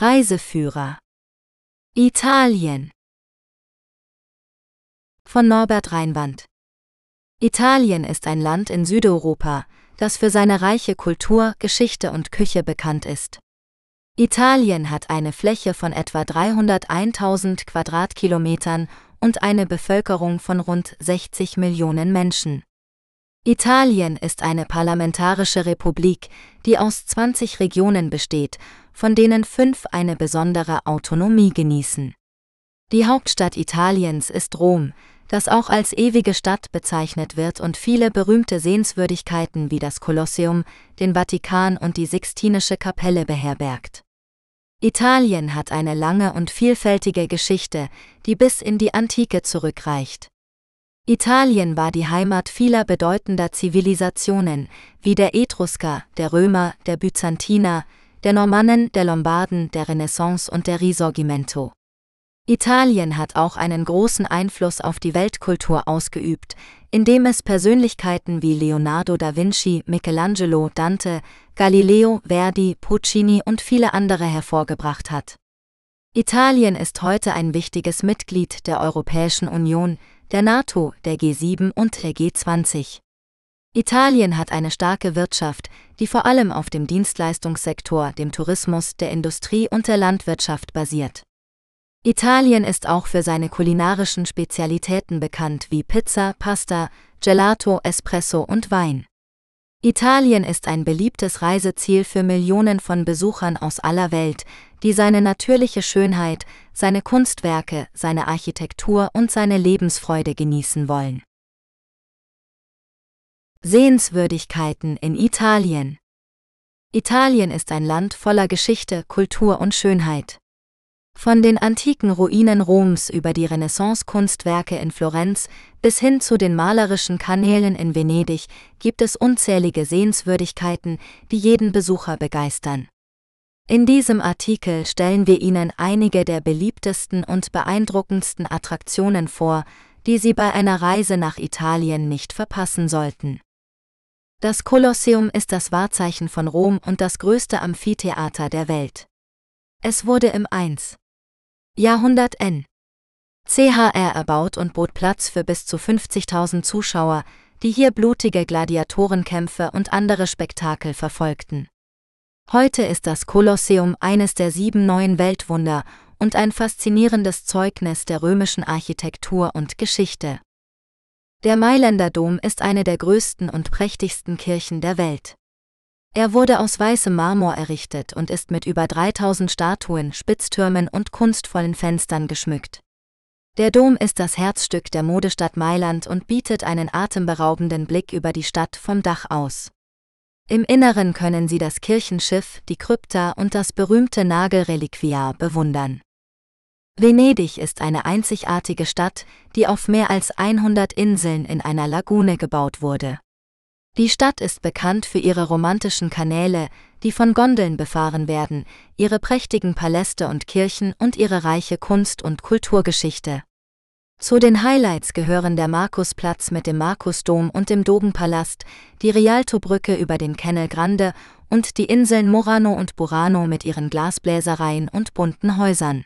Reiseführer Italien von Norbert Reinwand Italien ist ein Land in Südeuropa, das für seine reiche Kultur, Geschichte und Küche bekannt ist. Italien hat eine Fläche von etwa 301.000 Quadratkilometern und eine Bevölkerung von rund 60 Millionen Menschen. Italien ist eine parlamentarische Republik, die aus 20 Regionen besteht, von denen fünf eine besondere Autonomie genießen. Die Hauptstadt Italiens ist Rom, das auch als ewige Stadt bezeichnet wird und viele berühmte Sehenswürdigkeiten wie das Kolosseum, den Vatikan und die Sixtinische Kapelle beherbergt. Italien hat eine lange und vielfältige Geschichte, die bis in die Antike zurückreicht. Italien war die Heimat vieler bedeutender Zivilisationen, wie der Etrusker, der Römer, der Byzantiner, der Normannen, der Lombarden, der Renaissance und der Risorgimento. Italien hat auch einen großen Einfluss auf die Weltkultur ausgeübt, indem es Persönlichkeiten wie Leonardo da Vinci, Michelangelo, Dante, Galileo, Verdi, Puccini und viele andere hervorgebracht hat. Italien ist heute ein wichtiges Mitglied der Europäischen Union, der NATO, der G7 und der G20. Italien hat eine starke Wirtschaft, die vor allem auf dem Dienstleistungssektor, dem Tourismus, der Industrie und der Landwirtschaft basiert. Italien ist auch für seine kulinarischen Spezialitäten bekannt wie Pizza, Pasta, Gelato, Espresso und Wein. Italien ist ein beliebtes Reiseziel für Millionen von Besuchern aus aller Welt, die seine natürliche Schönheit, seine Kunstwerke, seine Architektur und seine Lebensfreude genießen wollen. Sehenswürdigkeiten in Italien Italien ist ein Land voller Geschichte, Kultur und Schönheit. Von den antiken Ruinen Roms über die Renaissance-Kunstwerke in Florenz bis hin zu den malerischen Kanälen in Venedig gibt es unzählige Sehenswürdigkeiten, die jeden Besucher begeistern. In diesem Artikel stellen wir Ihnen einige der beliebtesten und beeindruckendsten Attraktionen vor, die Sie bei einer Reise nach Italien nicht verpassen sollten. Das Kolosseum ist das Wahrzeichen von Rom und das größte Amphitheater der Welt. Es wurde im 1. Jahrhundert N. CHR erbaut und bot Platz für bis zu 50.000 Zuschauer, die hier blutige Gladiatorenkämpfe und andere Spektakel verfolgten. Heute ist das Kolosseum eines der sieben neuen Weltwunder und ein faszinierendes Zeugnis der römischen Architektur und Geschichte. Der Mailänder Dom ist eine der größten und prächtigsten Kirchen der Welt. Er wurde aus weißem Marmor errichtet und ist mit über 3000 Statuen, Spitztürmen und kunstvollen Fenstern geschmückt. Der Dom ist das Herzstück der Modestadt Mailand und bietet einen atemberaubenden Blick über die Stadt vom Dach aus. Im Inneren können Sie das Kirchenschiff, die Krypta und das berühmte Nagelreliquiar bewundern. Venedig ist eine einzigartige Stadt, die auf mehr als 100 Inseln in einer Lagune gebaut wurde. Die Stadt ist bekannt für ihre romantischen Kanäle, die von Gondeln befahren werden, ihre prächtigen Paläste und Kirchen und ihre reiche Kunst- und Kulturgeschichte. Zu den Highlights gehören der Markusplatz mit dem Markusdom und dem Dogenpalast, die Rialtobrücke über den Canal Grande und die Inseln Murano und Burano mit ihren Glasbläsereien und bunten Häusern.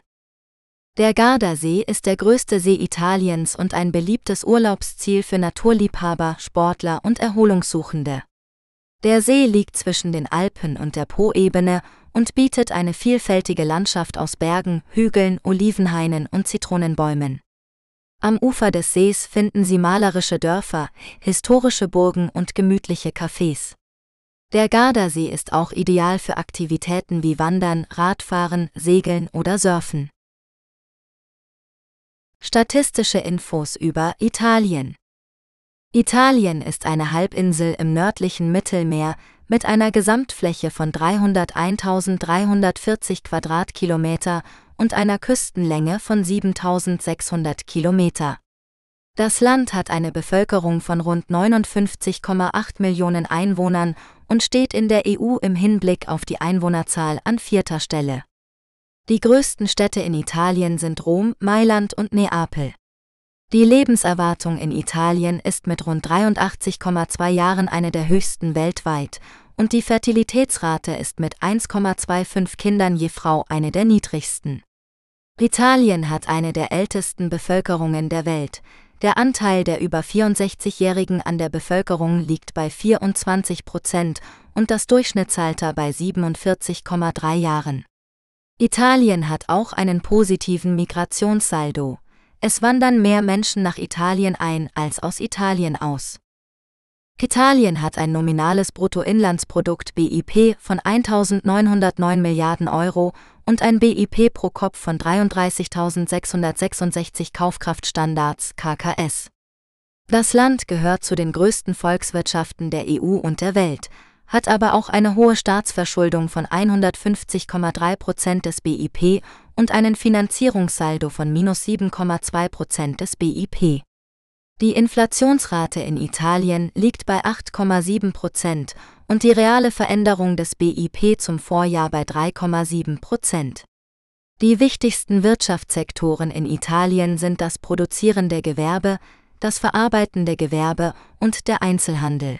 Der Gardasee ist der größte See Italiens und ein beliebtes Urlaubsziel für Naturliebhaber, Sportler und Erholungssuchende. Der See liegt zwischen den Alpen und der Po-Ebene und bietet eine vielfältige Landschaft aus Bergen, Hügeln, Olivenhainen und Zitronenbäumen. Am Ufer des Sees finden Sie malerische Dörfer, historische Burgen und gemütliche Cafés. Der Gardasee ist auch ideal für Aktivitäten wie Wandern, Radfahren, Segeln oder Surfen. Statistische Infos über Italien. Italien ist eine Halbinsel im nördlichen Mittelmeer mit einer Gesamtfläche von 301.340 Quadratkilometer und einer Küstenlänge von 7.600 Kilometer. Das Land hat eine Bevölkerung von rund 59,8 Millionen Einwohnern und steht in der EU im Hinblick auf die Einwohnerzahl an vierter Stelle. Die größten Städte in Italien sind Rom, Mailand und Neapel. Die Lebenserwartung in Italien ist mit rund 83,2 Jahren eine der höchsten weltweit und die Fertilitätsrate ist mit 1,25 Kindern je Frau eine der niedrigsten. Italien hat eine der ältesten Bevölkerungen der Welt. Der Anteil der über 64-Jährigen an der Bevölkerung liegt bei 24 Prozent und das Durchschnittsalter bei 47,3 Jahren. Italien hat auch einen positiven Migrationssaldo. Es wandern mehr Menschen nach Italien ein als aus Italien aus. Italien hat ein nominales Bruttoinlandsprodukt BIP von 1.909 Milliarden Euro und ein BIP pro Kopf von 33.666 Kaufkraftstandards KKS. Das Land gehört zu den größten Volkswirtschaften der EU und der Welt, hat aber auch eine hohe Staatsverschuldung von 150,3 Prozent des BIP und einen Finanzierungssaldo von minus 7,2 Prozent des BIP. Die Inflationsrate in Italien liegt bei 8,7 Prozent und die reale Veränderung des BIP zum Vorjahr bei 3,7 Prozent. Die wichtigsten Wirtschaftssektoren in Italien sind das produzierende Gewerbe, das verarbeitende Gewerbe und der Einzelhandel.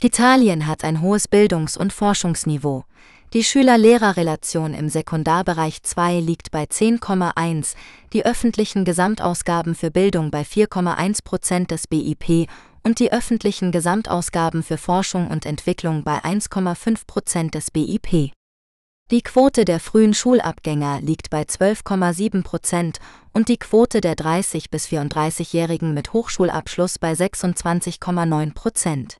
Italien hat ein hohes Bildungs- und Forschungsniveau. Die Schüler-Lehrer-Relation im Sekundarbereich 2 liegt bei 10,1, die öffentlichen Gesamtausgaben für Bildung bei 4,1 Prozent des BIP und die öffentlichen Gesamtausgaben für Forschung und Entwicklung bei 1,5 Prozent des BIP. Die Quote der frühen Schulabgänger liegt bei 12,7 Prozent und die Quote der 30- bis 34-Jährigen mit Hochschulabschluss bei 26,9 Prozent.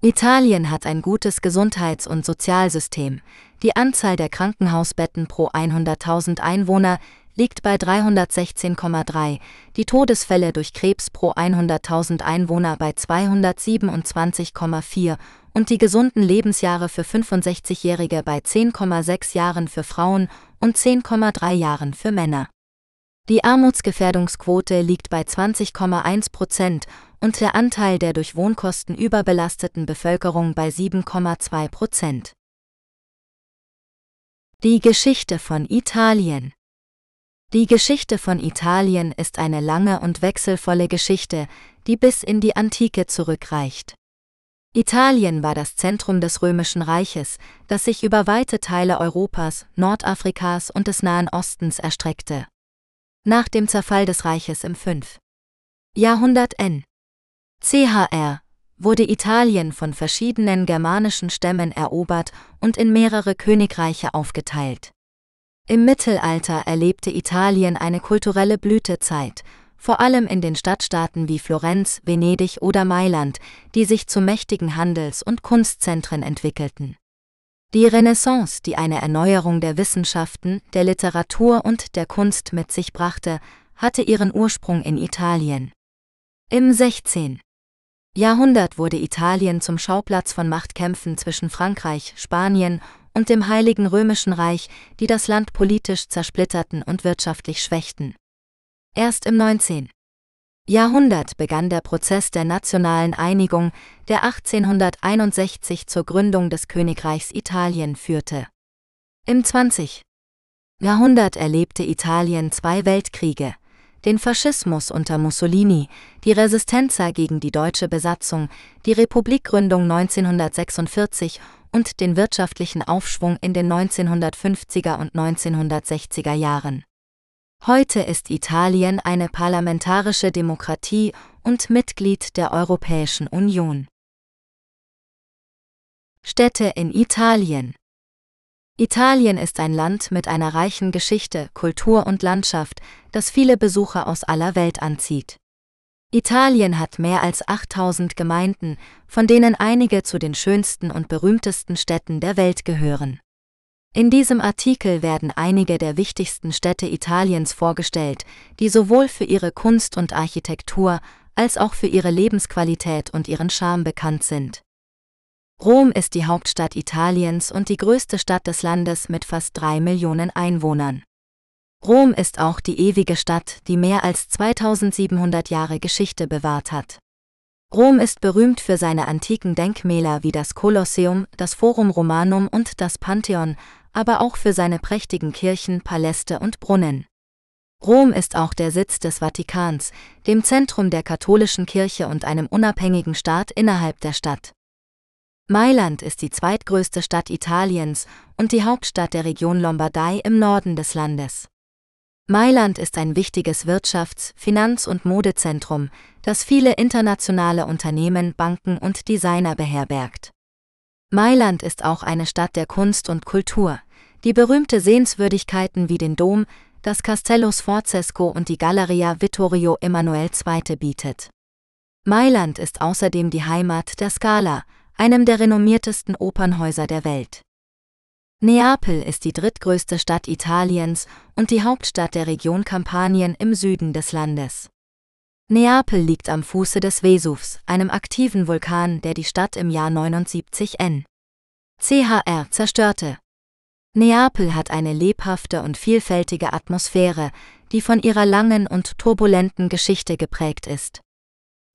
Italien hat ein gutes Gesundheits- und Sozialsystem. Die Anzahl der Krankenhausbetten pro 100.000 Einwohner liegt bei 316,3, die Todesfälle durch Krebs pro 100.000 Einwohner bei 227,4 und die gesunden Lebensjahre für 65-Jährige bei 10,6 Jahren für Frauen und 10,3 Jahren für Männer. Die Armutsgefährdungsquote liegt bei 20,1 Prozent und der Anteil der durch Wohnkosten überbelasteten Bevölkerung bei 7,2 Prozent. Die Geschichte von Italien Die Geschichte von Italien ist eine lange und wechselvolle Geschichte, die bis in die Antike zurückreicht. Italien war das Zentrum des Römischen Reiches, das sich über weite Teile Europas, Nordafrikas und des Nahen Ostens erstreckte. Nach dem Zerfall des Reiches im 5. Jahrhundert N. CHR wurde Italien von verschiedenen germanischen Stämmen erobert und in mehrere Königreiche aufgeteilt. Im Mittelalter erlebte Italien eine kulturelle Blütezeit, vor allem in den Stadtstaaten wie Florenz, Venedig oder Mailand, die sich zu mächtigen Handels- und Kunstzentren entwickelten. Die Renaissance, die eine Erneuerung der Wissenschaften, der Literatur und der Kunst mit sich brachte, hatte ihren Ursprung in Italien. Im 16. Jahrhundert wurde Italien zum Schauplatz von Machtkämpfen zwischen Frankreich, Spanien und dem Heiligen Römischen Reich, die das Land politisch zersplitterten und wirtschaftlich schwächten. Erst im 19. Jahrhundert begann der Prozess der nationalen Einigung, der 1861 zur Gründung des Königreichs Italien führte. Im 20. Jahrhundert erlebte Italien zwei Weltkriege, den Faschismus unter Mussolini, die Resistenza gegen die deutsche Besatzung, die Republikgründung 1946 und den wirtschaftlichen Aufschwung in den 1950er und 1960er Jahren. Heute ist Italien eine parlamentarische Demokratie und Mitglied der Europäischen Union. Städte in Italien Italien ist ein Land mit einer reichen Geschichte, Kultur und Landschaft, das viele Besucher aus aller Welt anzieht. Italien hat mehr als 8000 Gemeinden, von denen einige zu den schönsten und berühmtesten Städten der Welt gehören. In diesem Artikel werden einige der wichtigsten Städte Italiens vorgestellt, die sowohl für ihre Kunst und Architektur als auch für ihre Lebensqualität und ihren Charme bekannt sind. Rom ist die Hauptstadt Italiens und die größte Stadt des Landes mit fast drei Millionen Einwohnern. Rom ist auch die ewige Stadt, die mehr als 2700 Jahre Geschichte bewahrt hat. Rom ist berühmt für seine antiken Denkmäler wie das Kolosseum, das Forum Romanum und das Pantheon, aber auch für seine prächtigen Kirchen, Paläste und Brunnen. Rom ist auch der Sitz des Vatikans, dem Zentrum der katholischen Kirche und einem unabhängigen Staat innerhalb der Stadt. Mailand ist die zweitgrößte Stadt Italiens und die Hauptstadt der Region Lombardei im Norden des Landes. Mailand ist ein wichtiges Wirtschafts-, Finanz- und Modezentrum, das viele internationale Unternehmen, Banken und Designer beherbergt. Mailand ist auch eine Stadt der Kunst und Kultur, die berühmte Sehenswürdigkeiten wie den Dom, das Castello Sforzesco und die Galleria Vittorio Emanuele II. bietet. Mailand ist außerdem die Heimat der Scala, einem der renommiertesten Opernhäuser der Welt. Neapel ist die drittgrößte Stadt Italiens und die Hauptstadt der Region Kampanien im Süden des Landes. Neapel liegt am Fuße des Vesuvs, einem aktiven Vulkan, der die Stadt im Jahr 79 n. CHR zerstörte. Neapel hat eine lebhafte und vielfältige Atmosphäre, die von ihrer langen und turbulenten Geschichte geprägt ist.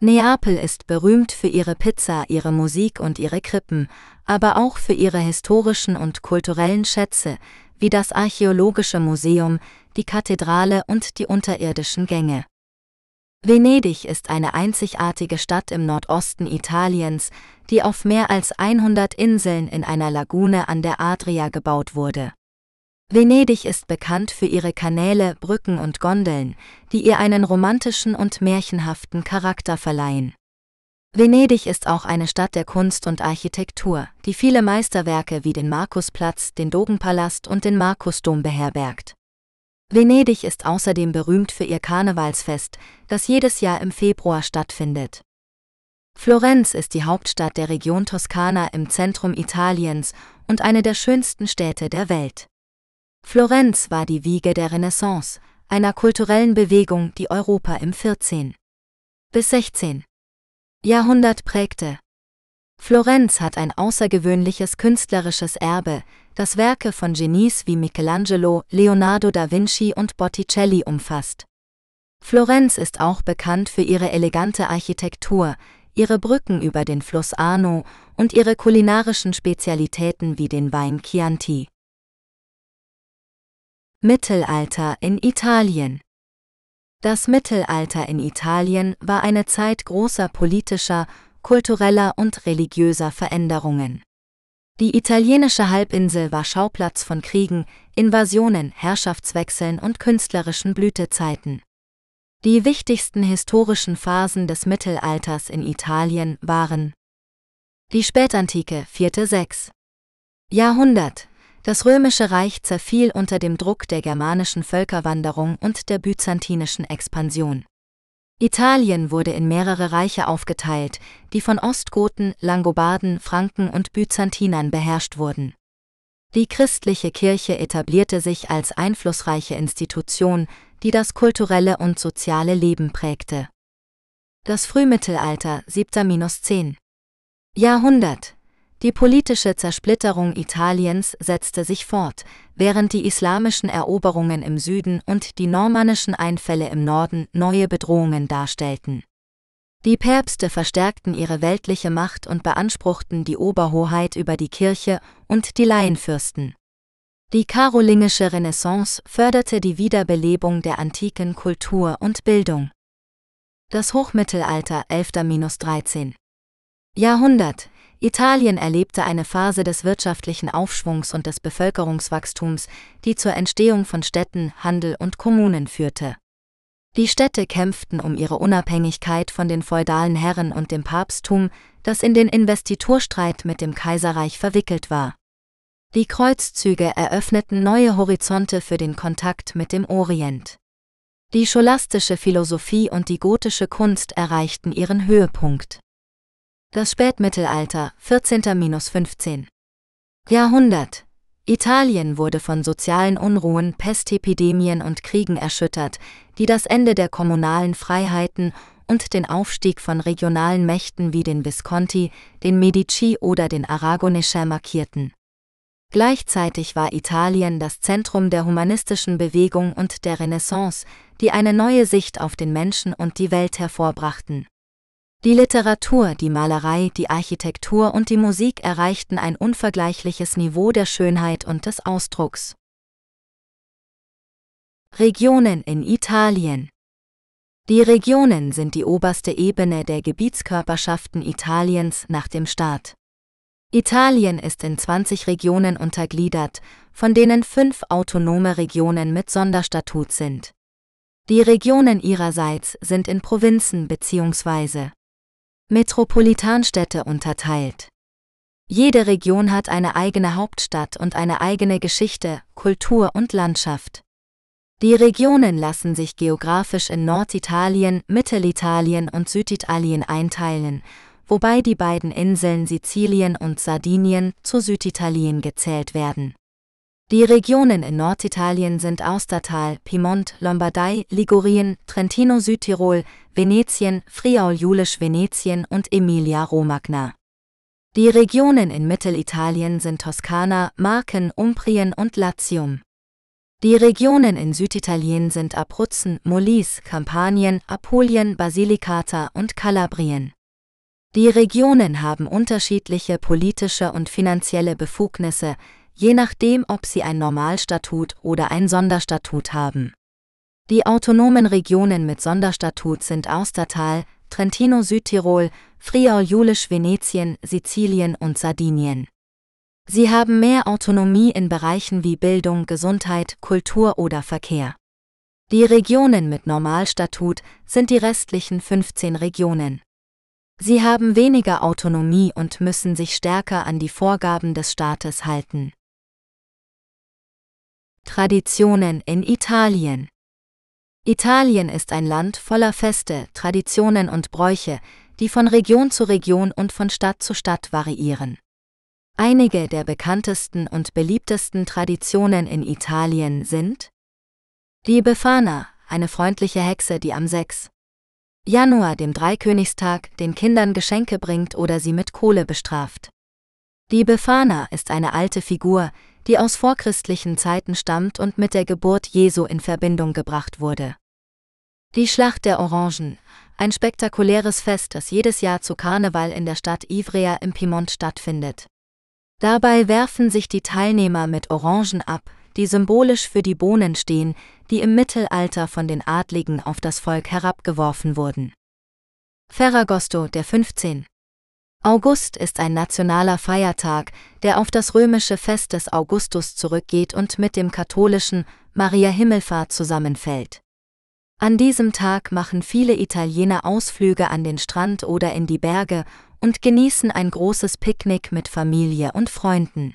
Neapel ist berühmt für ihre Pizza, ihre Musik und ihre Krippen, aber auch für ihre historischen und kulturellen Schätze, wie das Archäologische Museum, die Kathedrale und die unterirdischen Gänge. Venedig ist eine einzigartige Stadt im Nordosten Italiens, die auf mehr als 100 Inseln in einer Lagune an der Adria gebaut wurde. Venedig ist bekannt für ihre Kanäle, Brücken und Gondeln, die ihr einen romantischen und märchenhaften Charakter verleihen. Venedig ist auch eine Stadt der Kunst und Architektur, die viele Meisterwerke wie den Markusplatz, den Dogenpalast und den Markusdom beherbergt. Venedig ist außerdem berühmt für ihr Karnevalsfest, das jedes Jahr im Februar stattfindet. Florenz ist die Hauptstadt der Region Toskana im Zentrum Italiens und eine der schönsten Städte der Welt. Florenz war die Wiege der Renaissance, einer kulturellen Bewegung, die Europa im 14. bis 16. Jahrhundert prägte. Florenz hat ein außergewöhnliches künstlerisches Erbe, das Werke von Genies wie Michelangelo, Leonardo da Vinci und Botticelli umfasst. Florenz ist auch bekannt für ihre elegante Architektur, ihre Brücken über den Fluss Arno und ihre kulinarischen Spezialitäten wie den Wein Chianti. Mittelalter in Italien Das Mittelalter in Italien war eine Zeit großer politischer, kultureller und religiöser Veränderungen. Die italienische Halbinsel war Schauplatz von Kriegen, Invasionen, Herrschaftswechseln und künstlerischen Blütezeiten. Die wichtigsten historischen Phasen des Mittelalters in Italien waren die Spätantike 4.6. Jahrhundert das römische Reich zerfiel unter dem Druck der germanischen Völkerwanderung und der byzantinischen Expansion. Italien wurde in mehrere Reiche aufgeteilt, die von Ostgoten, Langobarden, Franken und Byzantinern beherrscht wurden. Die christliche Kirche etablierte sich als einflussreiche Institution, die das kulturelle und soziale Leben prägte. Das Frühmittelalter 7-10 Jahrhundert die politische Zersplitterung Italiens setzte sich fort, während die islamischen Eroberungen im Süden und die normannischen Einfälle im Norden neue Bedrohungen darstellten. Die Päpste verstärkten ihre weltliche Macht und beanspruchten die Oberhoheit über die Kirche und die Laienfürsten. Die karolingische Renaissance förderte die Wiederbelebung der antiken Kultur und Bildung. Das Hochmittelalter 11-13 Jahrhundert Italien erlebte eine Phase des wirtschaftlichen Aufschwungs und des Bevölkerungswachstums, die zur Entstehung von Städten, Handel und Kommunen führte. Die Städte kämpften um ihre Unabhängigkeit von den feudalen Herren und dem Papsttum, das in den Investiturstreit mit dem Kaiserreich verwickelt war. Die Kreuzzüge eröffneten neue Horizonte für den Kontakt mit dem Orient. Die scholastische Philosophie und die gotische Kunst erreichten ihren Höhepunkt. Das Spätmittelalter, 14-15. Jahrhundert. Italien wurde von sozialen Unruhen, Pestepidemien und Kriegen erschüttert, die das Ende der kommunalen Freiheiten und den Aufstieg von regionalen Mächten wie den Visconti, den Medici oder den Aragonesen markierten. Gleichzeitig war Italien das Zentrum der humanistischen Bewegung und der Renaissance, die eine neue Sicht auf den Menschen und die Welt hervorbrachten. Die Literatur, die Malerei, die Architektur und die Musik erreichten ein unvergleichliches Niveau der Schönheit und des Ausdrucks. Regionen in Italien Die Regionen sind die oberste Ebene der Gebietskörperschaften Italiens nach dem Staat. Italien ist in 20 Regionen untergliedert, von denen fünf autonome Regionen mit Sonderstatut sind. Die Regionen ihrerseits sind in Provinzen bzw. Metropolitanstädte unterteilt. Jede Region hat eine eigene Hauptstadt und eine eigene Geschichte, Kultur und Landschaft. Die Regionen lassen sich geografisch in Norditalien, Mittelitalien und Süditalien einteilen, wobei die beiden Inseln Sizilien und Sardinien zu Süditalien gezählt werden. Die Regionen in Norditalien sind Austertal, Piemont, Lombardei, Ligurien, Trentino Südtirol, Venetien, Friaul-Julisch Venetien und Emilia-Romagna. Die Regionen in Mittelitalien sind Toskana, Marken, Umbrien und Latium. Die Regionen in Süditalien sind Abruzzen, Molise, Kampanien, Apulien, Basilicata und Kalabrien. Die Regionen haben unterschiedliche politische und finanzielle Befugnisse, je nachdem, ob sie ein Normalstatut oder ein Sonderstatut haben. Die autonomen Regionen mit Sonderstatut sind Austertal, Trentino Südtirol, Friaul-Julisch Venetien, Sizilien und Sardinien. Sie haben mehr Autonomie in Bereichen wie Bildung, Gesundheit, Kultur oder Verkehr. Die Regionen mit Normalstatut sind die restlichen 15 Regionen. Sie haben weniger Autonomie und müssen sich stärker an die Vorgaben des Staates halten. Traditionen in Italien Italien ist ein Land voller Feste, Traditionen und Bräuche, die von Region zu Region und von Stadt zu Stadt variieren. Einige der bekanntesten und beliebtesten Traditionen in Italien sind die Befana, eine freundliche Hexe, die am 6. Januar, dem Dreikönigstag, den Kindern Geschenke bringt oder sie mit Kohle bestraft. Die Befana ist eine alte Figur, die aus vorchristlichen Zeiten stammt und mit der Geburt Jesu in Verbindung gebracht wurde. Die Schlacht der Orangen, ein spektakuläres Fest, das jedes Jahr zu Karneval in der Stadt Ivrea im Piemont stattfindet. Dabei werfen sich die Teilnehmer mit Orangen ab, die symbolisch für die Bohnen stehen, die im Mittelalter von den Adligen auf das Volk herabgeworfen wurden. Ferragosto, der 15. August ist ein nationaler Feiertag, der auf das römische Fest des Augustus zurückgeht und mit dem katholischen Maria Himmelfahrt zusammenfällt. An diesem Tag machen viele Italiener Ausflüge an den Strand oder in die Berge und genießen ein großes Picknick mit Familie und Freunden.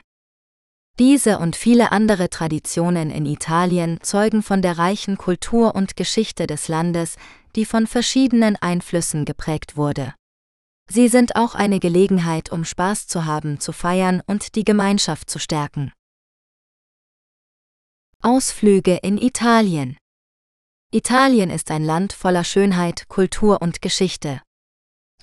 Diese und viele andere Traditionen in Italien zeugen von der reichen Kultur und Geschichte des Landes, die von verschiedenen Einflüssen geprägt wurde. Sie sind auch eine Gelegenheit, um Spaß zu haben, zu feiern und die Gemeinschaft zu stärken. Ausflüge in Italien Italien ist ein Land voller Schönheit, Kultur und Geschichte.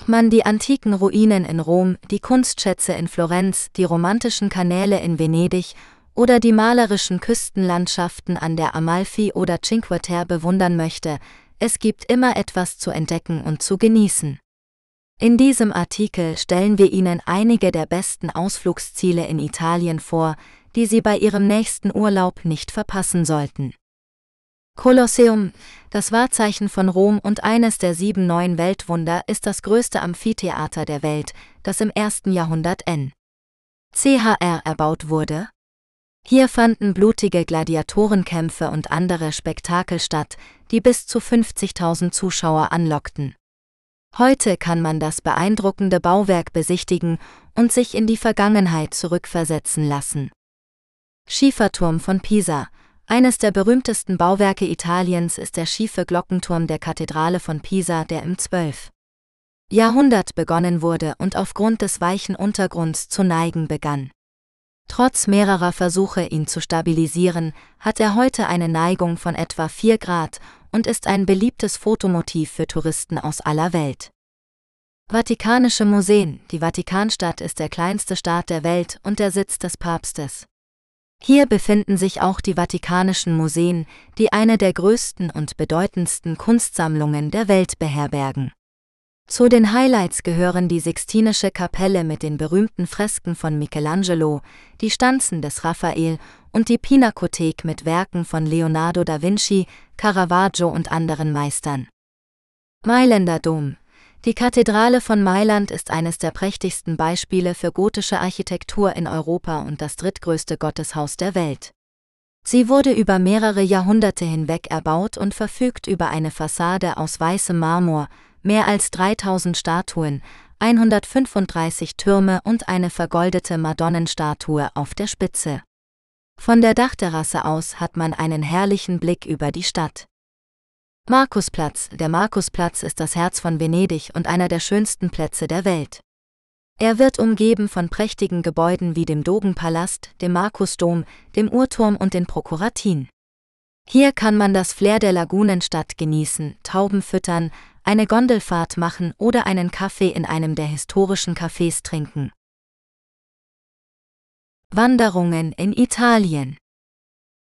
Man die antiken Ruinen in Rom, die Kunstschätze in Florenz, die romantischen Kanäle in Venedig oder die malerischen Küstenlandschaften an der Amalfi oder Cinque Terre bewundern möchte, es gibt immer etwas zu entdecken und zu genießen. In diesem Artikel stellen wir Ihnen einige der besten Ausflugsziele in Italien vor, die Sie bei Ihrem nächsten Urlaub nicht verpassen sollten. Kolosseum, das Wahrzeichen von Rom und eines der sieben neuen Weltwunder, ist das größte Amphitheater der Welt, das im ersten Jahrhundert N. CHR erbaut wurde. Hier fanden blutige Gladiatorenkämpfe und andere Spektakel statt, die bis zu 50.000 Zuschauer anlockten. Heute kann man das beeindruckende Bauwerk besichtigen und sich in die Vergangenheit zurückversetzen lassen. Schieferturm von Pisa. Eines der berühmtesten Bauwerke Italiens ist der schiefe Glockenturm der Kathedrale von Pisa, der im 12. Jahrhundert begonnen wurde und aufgrund des weichen Untergrunds zu neigen begann. Trotz mehrerer Versuche, ihn zu stabilisieren, hat er heute eine Neigung von etwa 4 Grad und ist ein beliebtes Fotomotiv für Touristen aus aller Welt. Vatikanische Museen Die Vatikanstadt ist der kleinste Staat der Welt und der Sitz des Papstes. Hier befinden sich auch die Vatikanischen Museen, die eine der größten und bedeutendsten Kunstsammlungen der Welt beherbergen. Zu den Highlights gehören die Sixtinische Kapelle mit den berühmten Fresken von Michelangelo, die Stanzen des Raphael und die Pinakothek mit Werken von Leonardo da Vinci, Caravaggio und anderen Meistern. Mailänder Dom. Die Kathedrale von Mailand ist eines der prächtigsten Beispiele für gotische Architektur in Europa und das drittgrößte Gotteshaus der Welt. Sie wurde über mehrere Jahrhunderte hinweg erbaut und verfügt über eine Fassade aus weißem Marmor, mehr als 3000 Statuen, 135 Türme und eine vergoldete Madonnenstatue auf der Spitze. Von der Dachterrasse aus hat man einen herrlichen Blick über die Stadt. Markusplatz Der Markusplatz ist das Herz von Venedig und einer der schönsten Plätze der Welt. Er wird umgeben von prächtigen Gebäuden wie dem Dogenpalast, dem Markusdom, dem Uhrturm und den Prokuratin. Hier kann man das Flair der Lagunenstadt genießen, Tauben füttern, eine Gondelfahrt machen oder einen Kaffee in einem der historischen Cafés trinken. Wanderungen in Italien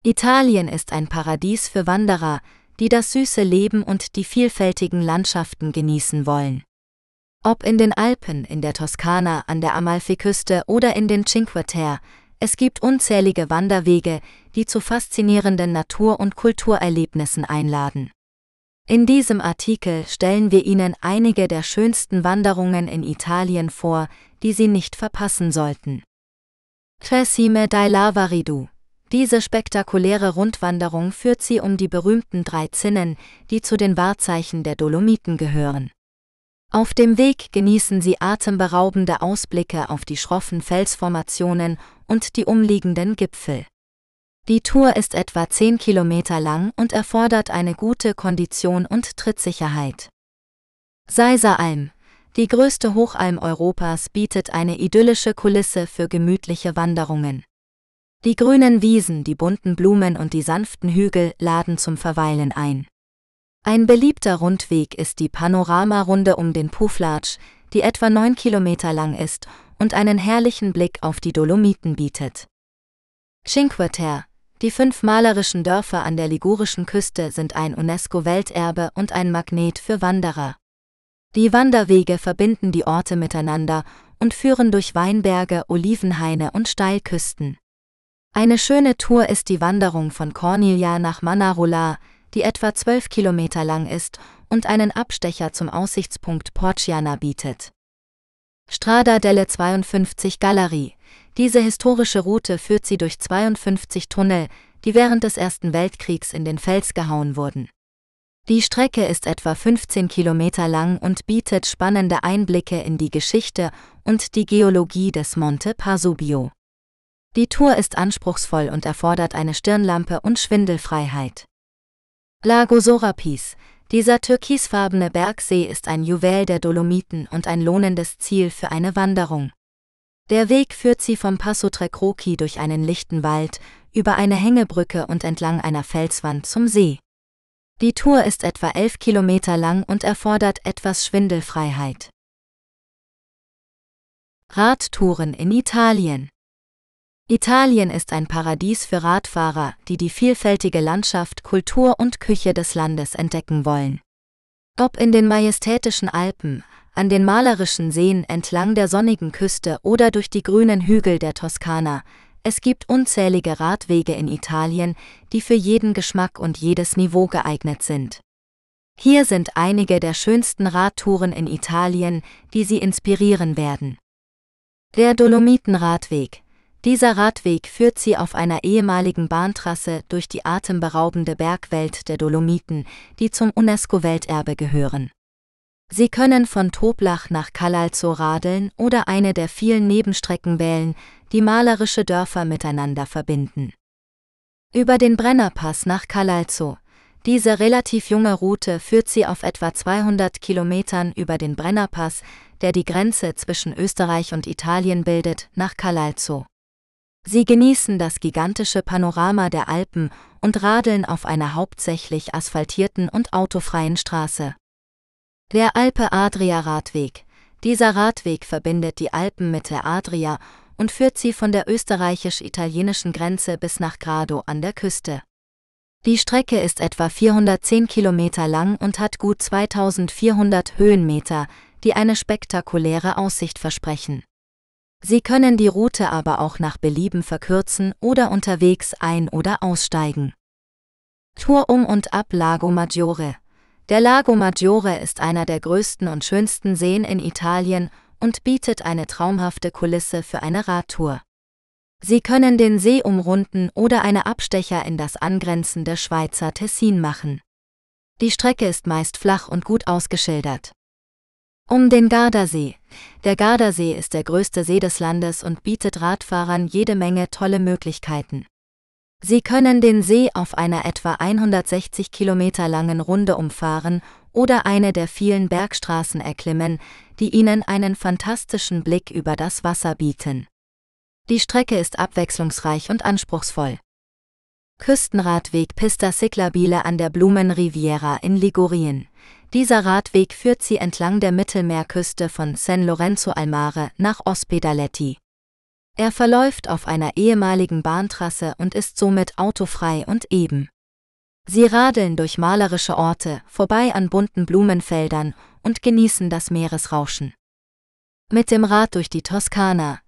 Italien ist ein Paradies für Wanderer, die das süße Leben und die vielfältigen Landschaften genießen wollen. Ob in den Alpen, in der Toskana, an der Amalfiküste oder in den Cinque Terre, es gibt unzählige Wanderwege, die zu faszinierenden Natur- und Kulturerlebnissen einladen. In diesem Artikel stellen wir Ihnen einige der schönsten Wanderungen in Italien vor, die Sie nicht verpassen sollten. Cresime dai Lavaridu diese spektakuläre Rundwanderung führt sie um die berühmten drei Zinnen, die zu den Wahrzeichen der Dolomiten gehören. Auf dem Weg genießen sie atemberaubende Ausblicke auf die schroffen Felsformationen und die umliegenden Gipfel. Die Tour ist etwa 10 Kilometer lang und erfordert eine gute Kondition und Trittsicherheit. Seiser Alm, die größte Hochalm Europas, bietet eine idyllische Kulisse für gemütliche Wanderungen. Die grünen Wiesen, die bunten Blumen und die sanften Hügel laden zum Verweilen ein. Ein beliebter Rundweg ist die Panoramarunde um den Puflatsch, die etwa neun Kilometer lang ist und einen herrlichen Blick auf die Dolomiten bietet. Cinque Terre, die fünf malerischen Dörfer an der ligurischen Küste sind ein UNESCO-Welterbe und ein Magnet für Wanderer. Die Wanderwege verbinden die Orte miteinander und führen durch Weinberge, Olivenhaine und Steilküsten. Eine schöne Tour ist die Wanderung von Cornelia nach Manarola, die etwa 12 Kilometer lang ist und einen Abstecher zum Aussichtspunkt Porciana bietet. Strada delle 52 Galerie. Diese historische Route führt sie durch 52 Tunnel, die während des Ersten Weltkriegs in den Fels gehauen wurden. Die Strecke ist etwa 15 Kilometer lang und bietet spannende Einblicke in die Geschichte und die Geologie des Monte Pasubio. Die Tour ist anspruchsvoll und erfordert eine Stirnlampe und Schwindelfreiheit. Lago Sorapis. Dieser türkisfarbene Bergsee ist ein Juwel der Dolomiten und ein lohnendes Ziel für eine Wanderung. Der Weg führt sie vom Passo Trecroci durch einen lichten Wald, über eine Hängebrücke und entlang einer Felswand zum See. Die Tour ist etwa elf Kilometer lang und erfordert etwas Schwindelfreiheit. Radtouren in Italien Italien ist ein Paradies für Radfahrer, die die vielfältige Landschaft, Kultur und Küche des Landes entdecken wollen. Ob in den majestätischen Alpen, an den malerischen Seen entlang der sonnigen Küste oder durch die grünen Hügel der Toskana, es gibt unzählige Radwege in Italien, die für jeden Geschmack und jedes Niveau geeignet sind. Hier sind einige der schönsten Radtouren in Italien, die Sie inspirieren werden. Der Dolomitenradweg, dieser Radweg führt sie auf einer ehemaligen Bahntrasse durch die atemberaubende Bergwelt der Dolomiten, die zum UNESCO-Welterbe gehören. Sie können von Toblach nach Calalzo radeln oder eine der vielen Nebenstrecken wählen, die malerische Dörfer miteinander verbinden. Über den Brennerpass nach Calalzo. Diese relativ junge Route führt sie auf etwa 200 Kilometern über den Brennerpass, der die Grenze zwischen Österreich und Italien bildet, nach Calalzo. Sie genießen das gigantische Panorama der Alpen und radeln auf einer hauptsächlich asphaltierten und autofreien Straße. Der Alpe Adria Radweg. Dieser Radweg verbindet die Alpen mit der Adria und führt sie von der österreichisch-italienischen Grenze bis nach Grado an der Küste. Die Strecke ist etwa 410 Kilometer lang und hat gut 2400 Höhenmeter, die eine spektakuläre Aussicht versprechen. Sie können die Route aber auch nach Belieben verkürzen oder unterwegs ein- oder aussteigen. Tour um und ab Lago Maggiore. Der Lago Maggiore ist einer der größten und schönsten Seen in Italien und bietet eine traumhafte Kulisse für eine Radtour. Sie können den See umrunden oder eine Abstecher in das angrenzende Schweizer Tessin machen. Die Strecke ist meist flach und gut ausgeschildert. Um den Gardasee. Der Gardasee ist der größte See des Landes und bietet Radfahrern jede Menge tolle Möglichkeiten. Sie können den See auf einer etwa 160 Kilometer langen Runde umfahren oder eine der vielen Bergstraßen erklimmen, die Ihnen einen fantastischen Blick über das Wasser bieten. Die Strecke ist abwechslungsreich und anspruchsvoll. Küstenradweg Pista Ciclabile an der Blumenriviera in Ligurien. Dieser Radweg führt sie entlang der Mittelmeerküste von San Lorenzo al Mare nach Ospedaletti. Er verläuft auf einer ehemaligen Bahntrasse und ist somit autofrei und eben. Sie radeln durch malerische Orte, vorbei an bunten Blumenfeldern und genießen das Meeresrauschen. Mit dem Rad durch die Toskana.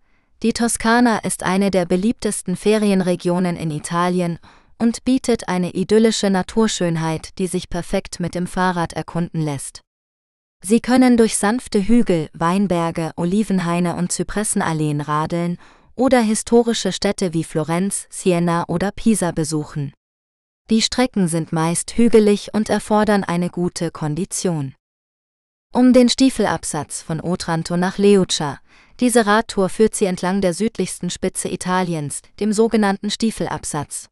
Die Toskana ist eine der beliebtesten Ferienregionen in Italien und bietet eine idyllische Naturschönheit, die sich perfekt mit dem Fahrrad erkunden lässt. Sie können durch sanfte Hügel, Weinberge, Olivenhaine und Zypressenalleen radeln oder historische Städte wie Florenz, Siena oder Pisa besuchen. Die Strecken sind meist hügelig und erfordern eine gute Kondition. Um den Stiefelabsatz von Otranto nach Leuccia. Diese Radtour führt sie entlang der südlichsten Spitze Italiens, dem sogenannten Stiefelabsatz.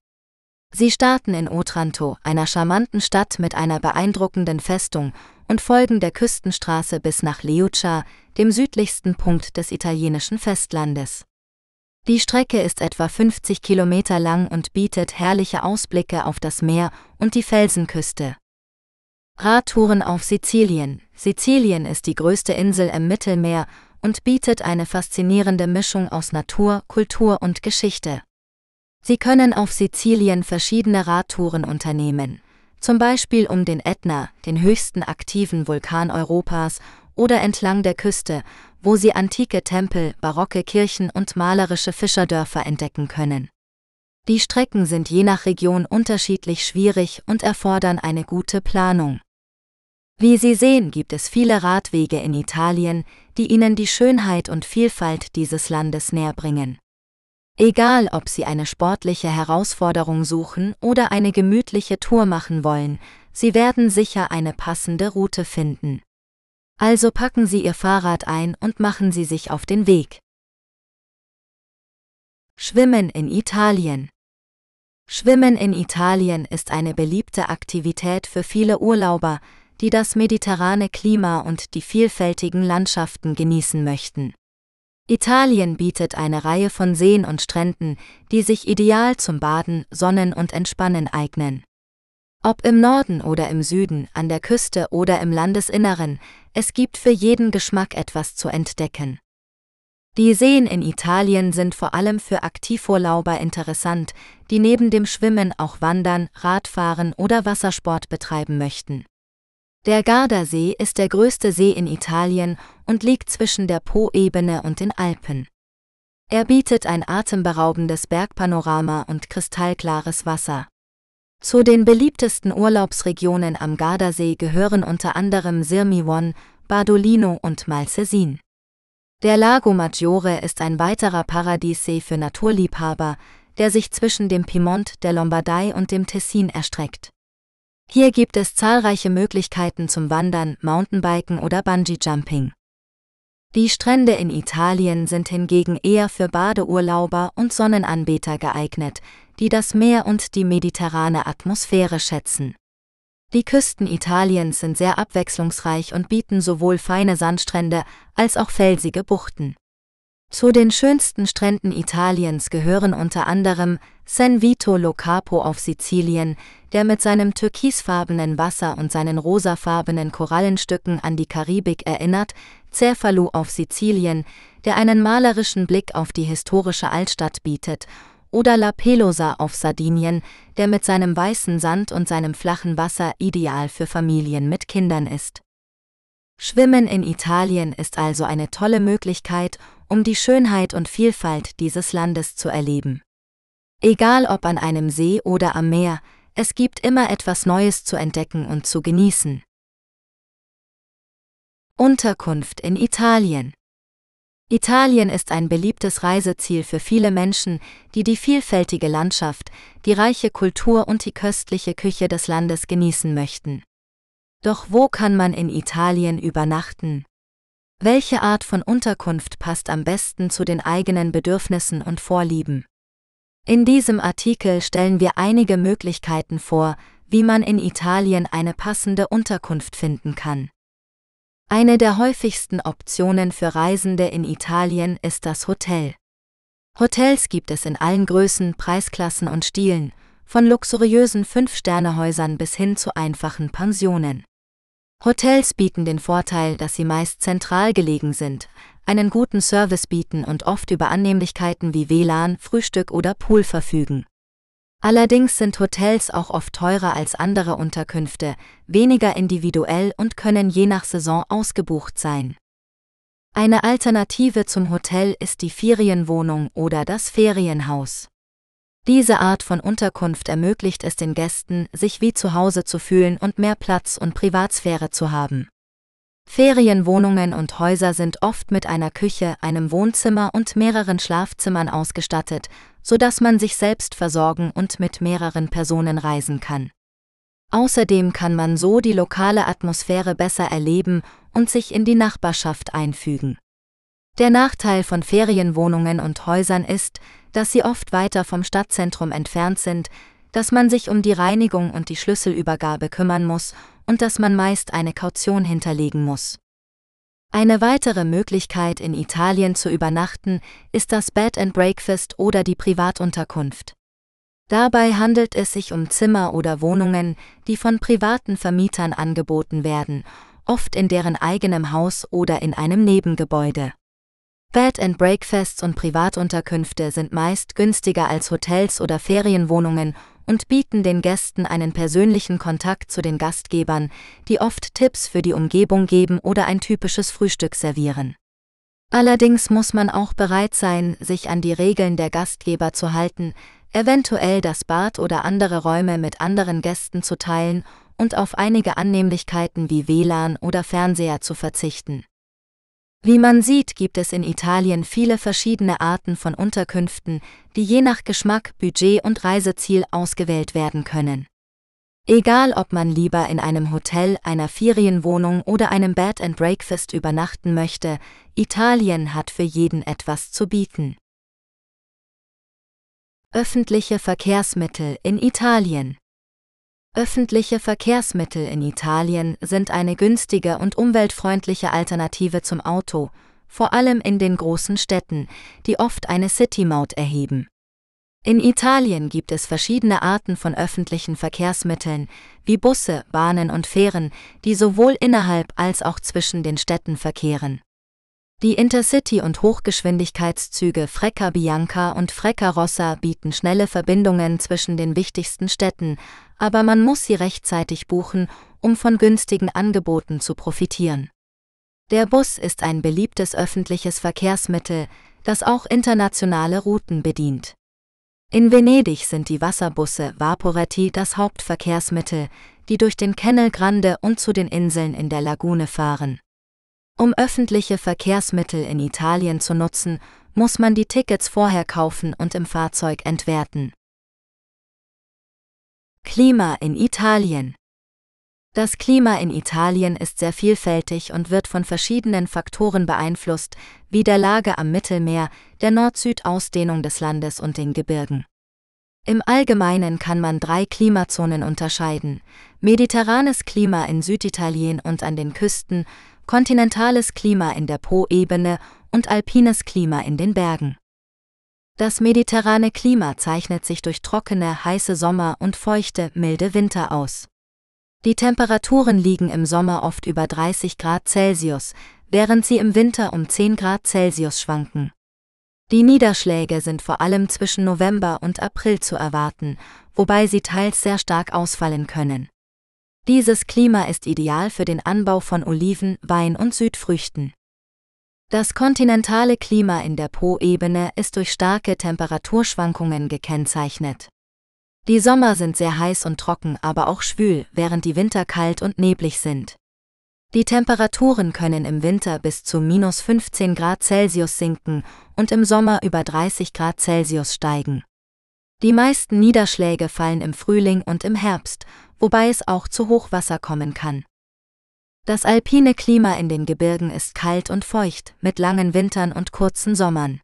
Sie starten in Otranto, einer charmanten Stadt mit einer beeindruckenden Festung, und folgen der Küstenstraße bis nach Leuccia, dem südlichsten Punkt des italienischen Festlandes. Die Strecke ist etwa 50 Kilometer lang und bietet herrliche Ausblicke auf das Meer und die Felsenküste. Radtouren auf Sizilien. Sizilien ist die größte Insel im Mittelmeer und bietet eine faszinierende Mischung aus Natur, Kultur und Geschichte. Sie können auf Sizilien verschiedene Radtouren unternehmen zum Beispiel um den Ätna, den höchsten aktiven Vulkan Europas, oder entlang der Küste, wo Sie antike Tempel, barocke Kirchen und malerische Fischerdörfer entdecken können. Die Strecken sind je nach Region unterschiedlich schwierig und erfordern eine gute Planung. Wie Sie sehen, gibt es viele Radwege in Italien, die Ihnen die Schönheit und Vielfalt dieses Landes näherbringen. Egal, ob Sie eine sportliche Herausforderung suchen oder eine gemütliche Tour machen wollen, Sie werden sicher eine passende Route finden. Also packen Sie Ihr Fahrrad ein und machen Sie sich auf den Weg. Schwimmen in Italien Schwimmen in Italien ist eine beliebte Aktivität für viele Urlauber, die das mediterrane Klima und die vielfältigen Landschaften genießen möchten. Italien bietet eine Reihe von Seen und Stränden, die sich ideal zum Baden, Sonnen und Entspannen eignen. Ob im Norden oder im Süden, an der Küste oder im Landesinneren, es gibt für jeden Geschmack etwas zu entdecken. Die Seen in Italien sind vor allem für Aktivurlauber interessant, die neben dem Schwimmen auch Wandern, Radfahren oder Wassersport betreiben möchten. Der Gardasee ist der größte See in Italien und liegt zwischen der Po-Ebene und den Alpen. Er bietet ein atemberaubendes Bergpanorama und kristallklares Wasser. Zu den beliebtesten Urlaubsregionen am Gardasee gehören unter anderem Sirmione, Bardolino und Malsesin. Der Lago Maggiore ist ein weiterer Paradiessee für Naturliebhaber, der sich zwischen dem Piemont, der Lombardei und dem Tessin erstreckt. Hier gibt es zahlreiche Möglichkeiten zum Wandern, Mountainbiken oder Bungee-Jumping. Die Strände in Italien sind hingegen eher für Badeurlauber und Sonnenanbeter geeignet, die das Meer und die mediterrane Atmosphäre schätzen. Die Küsten Italiens sind sehr abwechslungsreich und bieten sowohl feine Sandstrände als auch felsige Buchten. Zu den schönsten Stränden Italiens gehören unter anderem San Vito Lo Capo auf Sizilien, der mit seinem türkisfarbenen Wasser und seinen rosafarbenen Korallenstücken an die Karibik erinnert, Cefalu auf Sizilien, der einen malerischen Blick auf die historische Altstadt bietet, oder La Pelosa auf Sardinien, der mit seinem weißen Sand und seinem flachen Wasser ideal für Familien mit Kindern ist. Schwimmen in Italien ist also eine tolle Möglichkeit, um die Schönheit und Vielfalt dieses Landes zu erleben. Egal ob an einem See oder am Meer, es gibt immer etwas Neues zu entdecken und zu genießen. Unterkunft in Italien. Italien ist ein beliebtes Reiseziel für viele Menschen, die die vielfältige Landschaft, die reiche Kultur und die köstliche Küche des Landes genießen möchten. Doch wo kann man in Italien übernachten? Welche Art von Unterkunft passt am besten zu den eigenen Bedürfnissen und Vorlieben? In diesem Artikel stellen wir einige Möglichkeiten vor, wie man in Italien eine passende Unterkunft finden kann. Eine der häufigsten Optionen für Reisende in Italien ist das Hotel. Hotels gibt es in allen Größen, Preisklassen und Stilen, von luxuriösen Fünf-Sterne-Häusern bis hin zu einfachen Pensionen. Hotels bieten den Vorteil, dass sie meist zentral gelegen sind, einen guten Service bieten und oft über Annehmlichkeiten wie WLAN, Frühstück oder Pool verfügen. Allerdings sind Hotels auch oft teurer als andere Unterkünfte, weniger individuell und können je nach Saison ausgebucht sein. Eine Alternative zum Hotel ist die Ferienwohnung oder das Ferienhaus. Diese Art von Unterkunft ermöglicht es den Gästen, sich wie zu Hause zu fühlen und mehr Platz und Privatsphäre zu haben. Ferienwohnungen und Häuser sind oft mit einer Küche, einem Wohnzimmer und mehreren Schlafzimmern ausgestattet, so dass man sich selbst versorgen und mit mehreren Personen reisen kann. Außerdem kann man so die lokale Atmosphäre besser erleben und sich in die Nachbarschaft einfügen. Der Nachteil von Ferienwohnungen und Häusern ist, dass sie oft weiter vom Stadtzentrum entfernt sind, dass man sich um die Reinigung und die Schlüsselübergabe kümmern muss und dass man meist eine Kaution hinterlegen muss. Eine weitere Möglichkeit in Italien zu übernachten ist das Bed and Breakfast oder die Privatunterkunft. Dabei handelt es sich um Zimmer oder Wohnungen, die von privaten Vermietern angeboten werden, oft in deren eigenem Haus oder in einem Nebengebäude. Bed and Breakfasts und Privatunterkünfte sind meist günstiger als Hotels oder Ferienwohnungen und bieten den Gästen einen persönlichen Kontakt zu den Gastgebern, die oft Tipps für die Umgebung geben oder ein typisches Frühstück servieren. Allerdings muss man auch bereit sein, sich an die Regeln der Gastgeber zu halten, eventuell das Bad oder andere Räume mit anderen Gästen zu teilen und auf einige Annehmlichkeiten wie WLAN oder Fernseher zu verzichten. Wie man sieht, gibt es in Italien viele verschiedene Arten von Unterkünften, die je nach Geschmack, Budget und Reiseziel ausgewählt werden können. Egal ob man lieber in einem Hotel, einer Ferienwohnung oder einem Bed and Breakfast übernachten möchte, Italien hat für jeden etwas zu bieten. Öffentliche Verkehrsmittel in Italien Öffentliche Verkehrsmittel in Italien sind eine günstige und umweltfreundliche Alternative zum Auto, vor allem in den großen Städten, die oft eine City-Maut erheben. In Italien gibt es verschiedene Arten von öffentlichen Verkehrsmitteln, wie Busse, Bahnen und Fähren, die sowohl innerhalb als auch zwischen den Städten verkehren. Die Intercity- und Hochgeschwindigkeitszüge Frecca Bianca und Frecca Rossa bieten schnelle Verbindungen zwischen den wichtigsten Städten, aber man muss sie rechtzeitig buchen, um von günstigen Angeboten zu profitieren. Der Bus ist ein beliebtes öffentliches Verkehrsmittel, das auch internationale Routen bedient. In Venedig sind die Wasserbusse Vaporetti das Hauptverkehrsmittel, die durch den Canal Grande und zu den Inseln in der Lagune fahren. Um öffentliche Verkehrsmittel in Italien zu nutzen, muss man die Tickets vorher kaufen und im Fahrzeug entwerten. Klima in Italien Das Klima in Italien ist sehr vielfältig und wird von verschiedenen Faktoren beeinflusst, wie der Lage am Mittelmeer, der Nord-Süd-Ausdehnung des Landes und den Gebirgen. Im Allgemeinen kann man drei Klimazonen unterscheiden: mediterranes Klima in Süditalien und an den Küsten, kontinentales Klima in der Po-Ebene und alpines Klima in den Bergen. Das mediterrane Klima zeichnet sich durch trockene, heiße Sommer und feuchte, milde Winter aus. Die Temperaturen liegen im Sommer oft über 30 Grad Celsius, während sie im Winter um 10 Grad Celsius schwanken. Die Niederschläge sind vor allem zwischen November und April zu erwarten, wobei sie teils sehr stark ausfallen können. Dieses Klima ist ideal für den Anbau von Oliven, Wein und Südfrüchten. Das kontinentale Klima in der Po-Ebene ist durch starke Temperaturschwankungen gekennzeichnet. Die Sommer sind sehr heiß und trocken, aber auch schwül, während die Winter kalt und neblig sind. Die Temperaturen können im Winter bis zu minus 15 Grad Celsius sinken und im Sommer über 30 Grad Celsius steigen. Die meisten Niederschläge fallen im Frühling und im Herbst, wobei es auch zu Hochwasser kommen kann. Das alpine Klima in den Gebirgen ist kalt und feucht, mit langen Wintern und kurzen Sommern.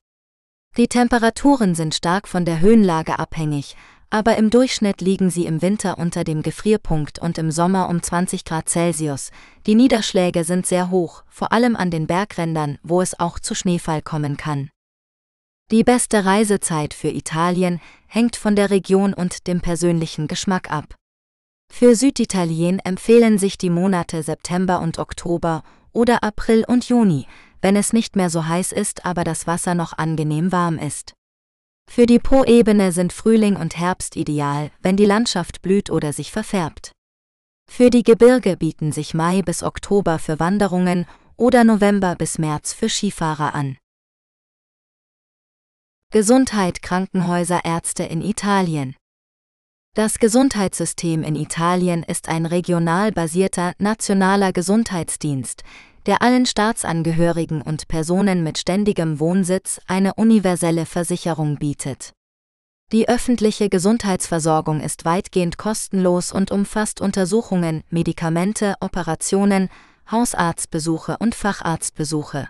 Die Temperaturen sind stark von der Höhenlage abhängig, aber im Durchschnitt liegen sie im Winter unter dem Gefrierpunkt und im Sommer um 20 Grad Celsius. Die Niederschläge sind sehr hoch, vor allem an den Bergrändern, wo es auch zu Schneefall kommen kann. Die beste Reisezeit für Italien hängt von der Region und dem persönlichen Geschmack ab. Für Süditalien empfehlen sich die Monate September und Oktober oder April und Juni, wenn es nicht mehr so heiß ist, aber das Wasser noch angenehm warm ist. Für die Po-Ebene sind Frühling und Herbst ideal, wenn die Landschaft blüht oder sich verfärbt. Für die Gebirge bieten sich Mai bis Oktober für Wanderungen oder November bis März für Skifahrer an. Gesundheit Krankenhäuser Ärzte in Italien Das Gesundheitssystem in Italien ist ein regional basierter nationaler Gesundheitsdienst, der allen Staatsangehörigen und Personen mit ständigem Wohnsitz eine universelle Versicherung bietet. Die öffentliche Gesundheitsversorgung ist weitgehend kostenlos und umfasst Untersuchungen, Medikamente, Operationen, Hausarztbesuche und Facharztbesuche.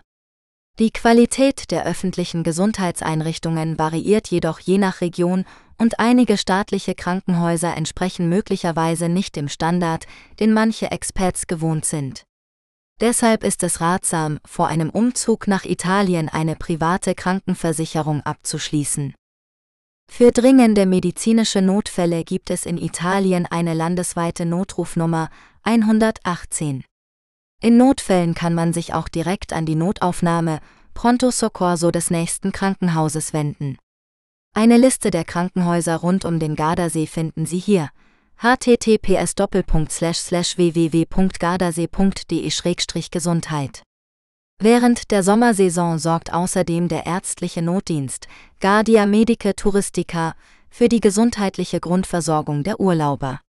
Die Qualität der öffentlichen Gesundheitseinrichtungen variiert jedoch je nach Region und einige staatliche Krankenhäuser entsprechen möglicherweise nicht dem Standard, den manche Experts gewohnt sind. Deshalb ist es ratsam, vor einem Umzug nach Italien eine private Krankenversicherung abzuschließen. Für dringende medizinische Notfälle gibt es in Italien eine landesweite Notrufnummer 118. In Notfällen kann man sich auch direkt an die Notaufnahme Pronto Soccorso des nächsten Krankenhauses wenden. Eine Liste der Krankenhäuser rund um den Gardasee finden Sie hier https www.gardasee.de gesundheit Während der Sommersaison sorgt außerdem der ärztliche Notdienst Guardia Medica Touristica für die gesundheitliche Grundversorgung der Urlauber.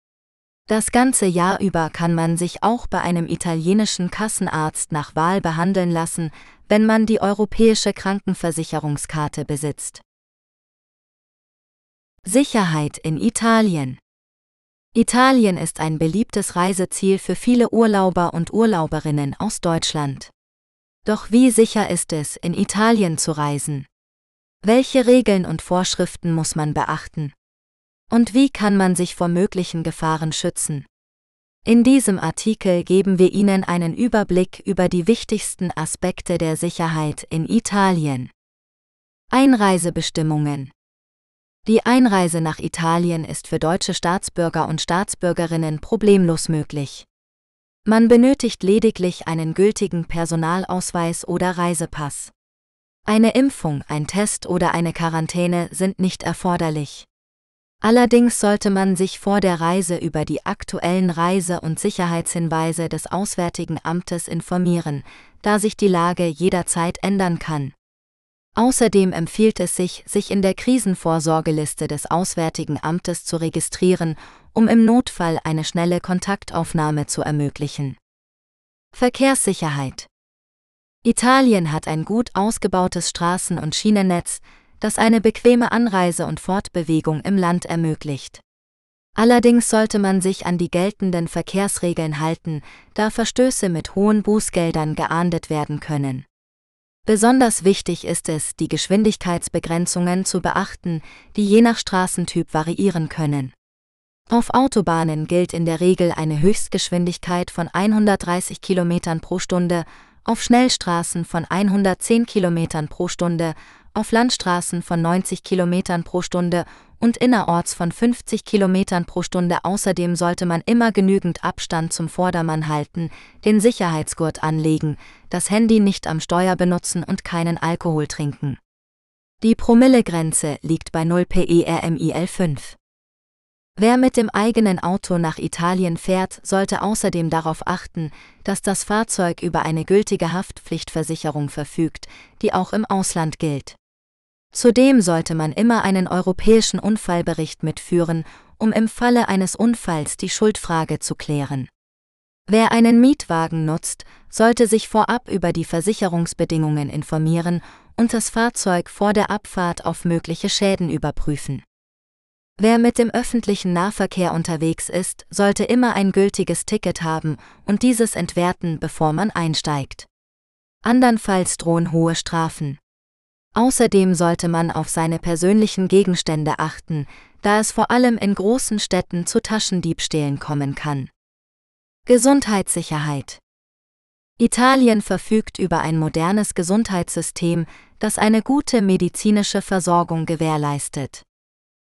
Das ganze Jahr über kann man sich auch bei einem italienischen Kassenarzt nach Wahl behandeln lassen, wenn man die europäische Krankenversicherungskarte besitzt. Sicherheit in Italien Italien ist ein beliebtes Reiseziel für viele Urlauber und Urlauberinnen aus Deutschland. Doch wie sicher ist es, in Italien zu reisen? Welche Regeln und Vorschriften muss man beachten? Und wie kann man sich vor möglichen Gefahren schützen? In diesem Artikel geben wir Ihnen einen Überblick über die wichtigsten Aspekte der Sicherheit in Italien. Einreisebestimmungen die Einreise nach Italien ist für deutsche Staatsbürger und Staatsbürgerinnen problemlos möglich. Man benötigt lediglich einen gültigen Personalausweis oder Reisepass. Eine Impfung, ein Test oder eine Quarantäne sind nicht erforderlich. Allerdings sollte man sich vor der Reise über die aktuellen Reise- und Sicherheitshinweise des Auswärtigen Amtes informieren, da sich die Lage jederzeit ändern kann. Außerdem empfiehlt es sich, sich in der Krisenvorsorgeliste des Auswärtigen Amtes zu registrieren, um im Notfall eine schnelle Kontaktaufnahme zu ermöglichen. Verkehrssicherheit Italien hat ein gut ausgebautes Straßen- und Schienennetz, das eine bequeme Anreise und Fortbewegung im Land ermöglicht. Allerdings sollte man sich an die geltenden Verkehrsregeln halten, da Verstöße mit hohen Bußgeldern geahndet werden können. Besonders wichtig ist es, die Geschwindigkeitsbegrenzungen zu beachten, die je nach Straßentyp variieren können. Auf Autobahnen gilt in der Regel eine Höchstgeschwindigkeit von 130 km pro Stunde, auf Schnellstraßen von 110 km pro Stunde, auf Landstraßen von 90 km pro Stunde und innerorts von 50 km pro Stunde. Außerdem sollte man immer genügend Abstand zum Vordermann halten, den Sicherheitsgurt anlegen, das Handy nicht am Steuer benutzen und keinen Alkohol trinken. Die Promillegrenze liegt bei 0 PERMIL 5. Wer mit dem eigenen Auto nach Italien fährt, sollte außerdem darauf achten, dass das Fahrzeug über eine gültige Haftpflichtversicherung verfügt, die auch im Ausland gilt. Zudem sollte man immer einen europäischen Unfallbericht mitführen, um im Falle eines Unfalls die Schuldfrage zu klären. Wer einen Mietwagen nutzt, sollte sich vorab über die Versicherungsbedingungen informieren und das Fahrzeug vor der Abfahrt auf mögliche Schäden überprüfen. Wer mit dem öffentlichen Nahverkehr unterwegs ist, sollte immer ein gültiges Ticket haben und dieses entwerten, bevor man einsteigt. Andernfalls drohen hohe Strafen. Außerdem sollte man auf seine persönlichen Gegenstände achten, da es vor allem in großen Städten zu Taschendiebstählen kommen kann. Gesundheitssicherheit Italien verfügt über ein modernes Gesundheitssystem, das eine gute medizinische Versorgung gewährleistet.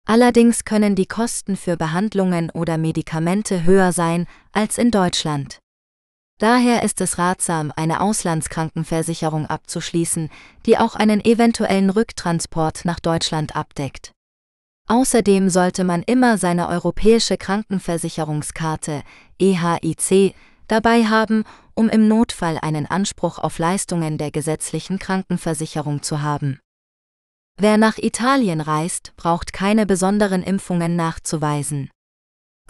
Allerdings können die Kosten für Behandlungen oder Medikamente höher sein als in Deutschland. Daher ist es ratsam, eine Auslandskrankenversicherung abzuschließen, die auch einen eventuellen Rücktransport nach Deutschland abdeckt. Außerdem sollte man immer seine europäische Krankenversicherungskarte EHIC dabei haben, um im Notfall einen Anspruch auf Leistungen der gesetzlichen Krankenversicherung zu haben. Wer nach Italien reist, braucht keine besonderen Impfungen nachzuweisen.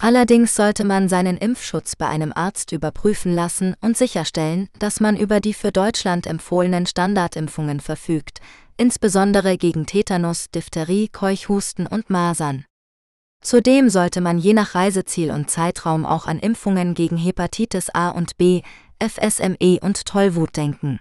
Allerdings sollte man seinen Impfschutz bei einem Arzt überprüfen lassen und sicherstellen, dass man über die für Deutschland empfohlenen Standardimpfungen verfügt, insbesondere gegen Tetanus, Diphtherie, Keuchhusten und Masern. Zudem sollte man je nach Reiseziel und Zeitraum auch an Impfungen gegen Hepatitis A und B, FSME und Tollwut denken.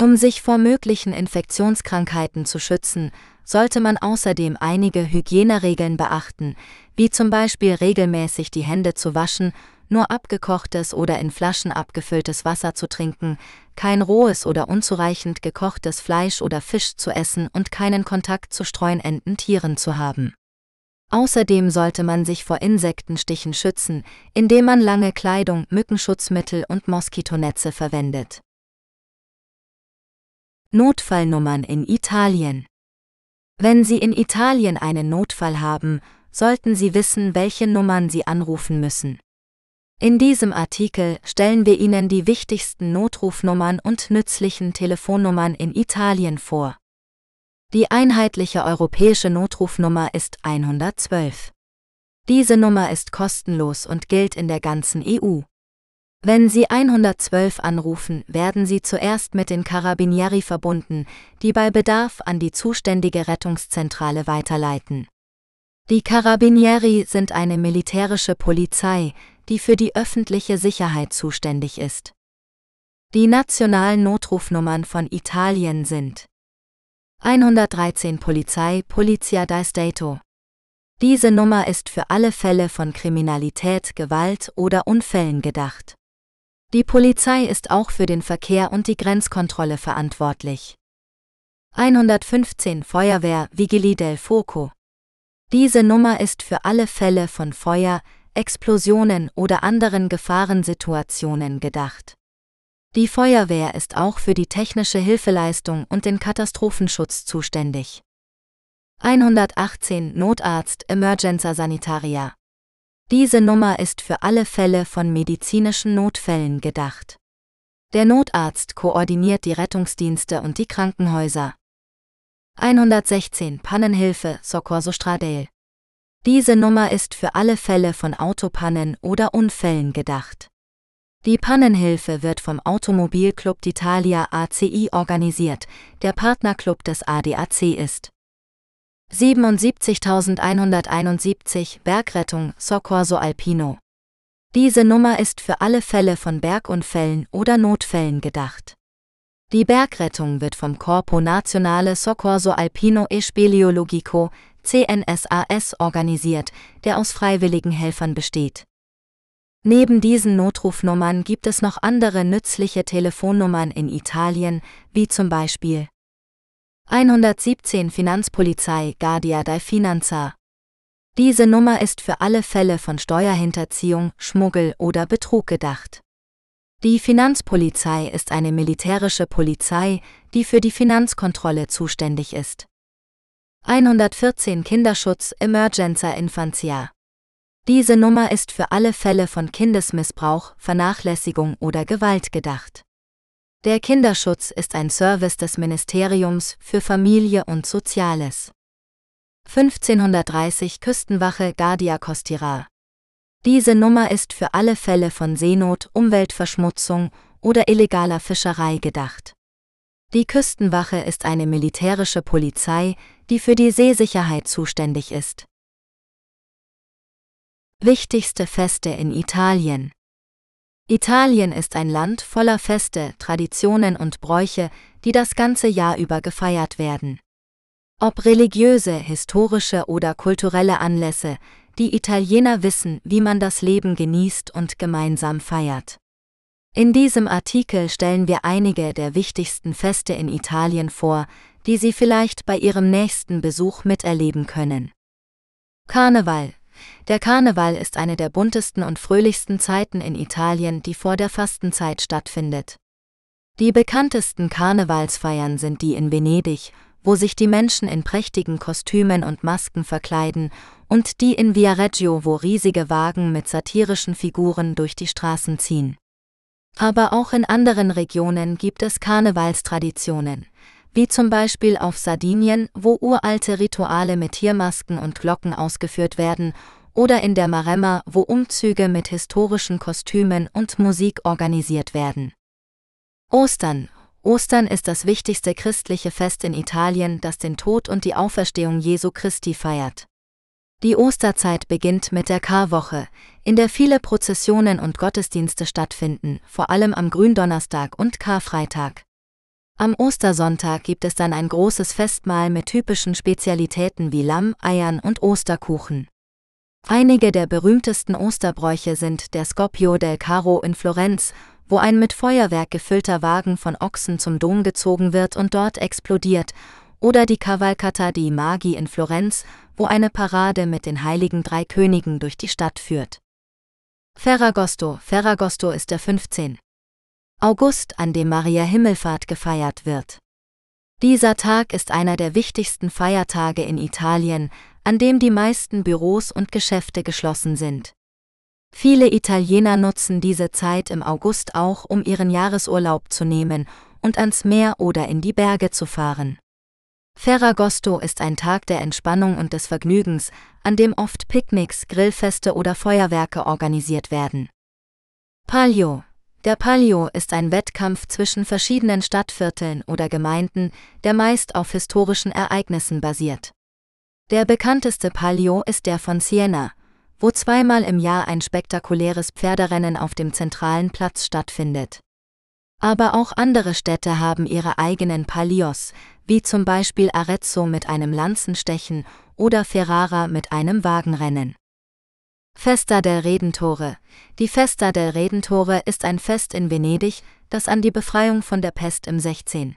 Um sich vor möglichen Infektionskrankheiten zu schützen, sollte man außerdem einige Hygieneregeln beachten, wie zum Beispiel regelmäßig die Hände zu waschen, nur abgekochtes oder in Flaschen abgefülltes Wasser zu trinken, kein rohes oder unzureichend gekochtes Fleisch oder Fisch zu essen und keinen Kontakt zu streunenden Tieren zu haben. Außerdem sollte man sich vor Insektenstichen schützen, indem man lange Kleidung, Mückenschutzmittel und Moskitonetze verwendet. Notfallnummern in Italien wenn Sie in Italien einen Notfall haben, sollten Sie wissen, welche Nummern Sie anrufen müssen. In diesem Artikel stellen wir Ihnen die wichtigsten Notrufnummern und nützlichen Telefonnummern in Italien vor. Die einheitliche europäische Notrufnummer ist 112. Diese Nummer ist kostenlos und gilt in der ganzen EU. Wenn Sie 112 anrufen, werden Sie zuerst mit den Carabinieri verbunden, die bei Bedarf an die zuständige Rettungszentrale weiterleiten. Die Carabinieri sind eine militärische Polizei, die für die öffentliche Sicherheit zuständig ist. Die nationalen Notrufnummern von Italien sind 113 Polizei Polizia di Stato. Diese Nummer ist für alle Fälle von Kriminalität, Gewalt oder Unfällen gedacht. Die Polizei ist auch für den Verkehr und die Grenzkontrolle verantwortlich. 115 Feuerwehr Vigili del Fuoco. Diese Nummer ist für alle Fälle von Feuer, Explosionen oder anderen Gefahrensituationen gedacht. Die Feuerwehr ist auch für die technische Hilfeleistung und den Katastrophenschutz zuständig. 118 Notarzt Emergenza Sanitaria. Diese Nummer ist für alle Fälle von medizinischen Notfällen gedacht. Der Notarzt koordiniert die Rettungsdienste und die Krankenhäuser. 116 Pannenhilfe Soccorso Stradale. Diese Nummer ist für alle Fälle von Autopannen oder Unfällen gedacht. Die Pannenhilfe wird vom Automobilclub d'Italia ACI organisiert, der Partnerclub des ADAC ist. 77171 Bergrettung Soccorso Alpino. Diese Nummer ist für alle Fälle von Bergunfällen oder Notfällen gedacht. Die Bergrettung wird vom Corpo Nazionale Soccorso Alpino e Speleologico CNSAS organisiert, der aus freiwilligen Helfern besteht. Neben diesen Notrufnummern gibt es noch andere nützliche Telefonnummern in Italien, wie zum Beispiel 117 Finanzpolizei Guardia di Finanza. Diese Nummer ist für alle Fälle von Steuerhinterziehung, Schmuggel oder Betrug gedacht. Die Finanzpolizei ist eine militärische Polizei, die für die Finanzkontrolle zuständig ist. 114 Kinderschutz Emergenza Infantia. Diese Nummer ist für alle Fälle von Kindesmissbrauch, Vernachlässigung oder Gewalt gedacht. Der Kinderschutz ist ein Service des Ministeriums für Familie und Soziales. 1530 Küstenwache Guardia Costiera. Diese Nummer ist für alle Fälle von Seenot, Umweltverschmutzung oder illegaler Fischerei gedacht. Die Küstenwache ist eine militärische Polizei, die für die Seesicherheit zuständig ist. Wichtigste Feste in Italien Italien ist ein Land voller Feste, Traditionen und Bräuche, die das ganze Jahr über gefeiert werden. Ob religiöse, historische oder kulturelle Anlässe, die Italiener wissen, wie man das Leben genießt und gemeinsam feiert. In diesem Artikel stellen wir einige der wichtigsten Feste in Italien vor, die Sie vielleicht bei Ihrem nächsten Besuch miterleben können. Karneval. Der Karneval ist eine der buntesten und fröhlichsten Zeiten in Italien, die vor der Fastenzeit stattfindet. Die bekanntesten Karnevalsfeiern sind die in Venedig, wo sich die Menschen in prächtigen Kostümen und Masken verkleiden, und die in Viareggio, wo riesige Wagen mit satirischen Figuren durch die Straßen ziehen. Aber auch in anderen Regionen gibt es Karnevalstraditionen, wie zum Beispiel auf Sardinien, wo uralte Rituale mit Tiermasken und Glocken ausgeführt werden, oder in der Maremma, wo Umzüge mit historischen Kostümen und Musik organisiert werden. Ostern, Ostern ist das wichtigste christliche Fest in Italien, das den Tod und die Auferstehung Jesu Christi feiert. Die Osterzeit beginnt mit der Karwoche, in der viele Prozessionen und Gottesdienste stattfinden, vor allem am Gründonnerstag und Karfreitag. Am Ostersonntag gibt es dann ein großes Festmahl mit typischen Spezialitäten wie Lamm, Eiern und Osterkuchen. Einige der berühmtesten Osterbräuche sind der Scoppio del Caro in Florenz wo ein mit Feuerwerk gefüllter Wagen von Ochsen zum Dom gezogen wird und dort explodiert, oder die Cavalcata di Magi in Florenz, wo eine Parade mit den heiligen drei Königen durch die Stadt führt. Ferragosto, Ferragosto ist der 15. August, an dem Maria Himmelfahrt gefeiert wird. Dieser Tag ist einer der wichtigsten Feiertage in Italien, an dem die meisten Büros und Geschäfte geschlossen sind. Viele Italiener nutzen diese Zeit im August auch, um ihren Jahresurlaub zu nehmen und ans Meer oder in die Berge zu fahren. Ferragosto ist ein Tag der Entspannung und des Vergnügens, an dem oft Picknicks, Grillfeste oder Feuerwerke organisiert werden. Palio Der Palio ist ein Wettkampf zwischen verschiedenen Stadtvierteln oder Gemeinden, der meist auf historischen Ereignissen basiert. Der bekannteste Palio ist der von Siena, wo zweimal im Jahr ein spektakuläres Pferderennen auf dem zentralen Platz stattfindet. Aber auch andere Städte haben ihre eigenen Palios, wie zum Beispiel Arezzo mit einem Lanzenstechen oder Ferrara mit einem Wagenrennen. Festa del Redentore Die Festa del Redentore ist ein Fest in Venedig, das an die Befreiung von der Pest im 16.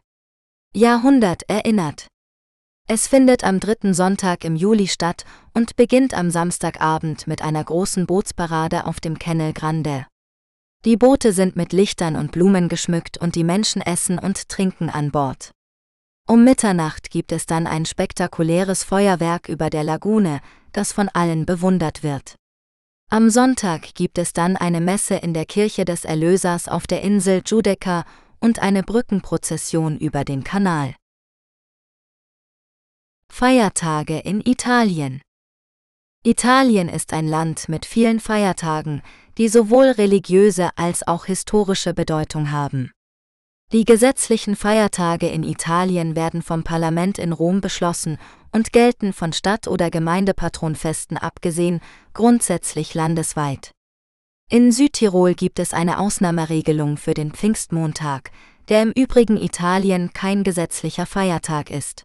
Jahrhundert erinnert. Es findet am dritten Sonntag im Juli statt und beginnt am Samstagabend mit einer großen Bootsparade auf dem Kennel Grande. Die Boote sind mit Lichtern und Blumen geschmückt und die Menschen essen und trinken an Bord. Um Mitternacht gibt es dann ein spektakuläres Feuerwerk über der Lagune, das von allen bewundert wird. Am Sonntag gibt es dann eine Messe in der Kirche des Erlösers auf der Insel Giudecca und eine Brückenprozession über den Kanal. Feiertage in Italien Italien ist ein Land mit vielen Feiertagen, die sowohl religiöse als auch historische Bedeutung haben. Die gesetzlichen Feiertage in Italien werden vom Parlament in Rom beschlossen und gelten von Stadt- oder Gemeindepatronfesten abgesehen grundsätzlich landesweit. In Südtirol gibt es eine Ausnahmeregelung für den Pfingstmontag, der im übrigen Italien kein gesetzlicher Feiertag ist.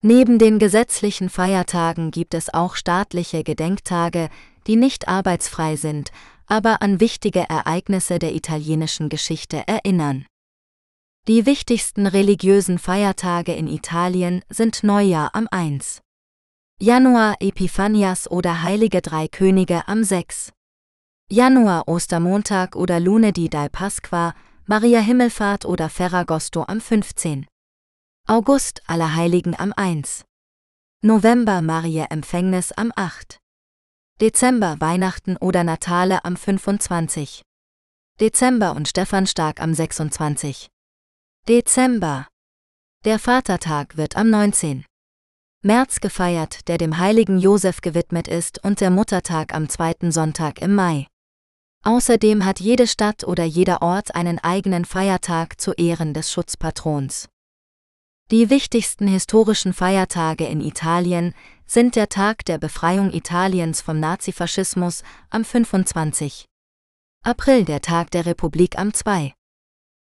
Neben den gesetzlichen Feiertagen gibt es auch staatliche Gedenktage, die nicht arbeitsfrei sind, aber an wichtige Ereignisse der italienischen Geschichte erinnern. Die wichtigsten religiösen Feiertage in Italien sind Neujahr am 1. Januar Epiphanias oder Heilige Drei Könige am 6. Januar Ostermontag oder Lunedì dal Pasqua, Maria Himmelfahrt oder Ferragosto am 15. August Allerheiligen am 1. November Maria Empfängnis am 8. Dezember Weihnachten oder Natale am 25. Dezember und Stephanstark am 26. Dezember. Der Vatertag wird am 19. März gefeiert, der dem heiligen Josef gewidmet ist und der Muttertag am zweiten Sonntag im Mai. Außerdem hat jede Stadt oder jeder Ort einen eigenen Feiertag zu Ehren des Schutzpatrons. Die wichtigsten historischen Feiertage in Italien sind der Tag der Befreiung Italiens vom Nazifaschismus am 25. April der Tag der Republik am 2.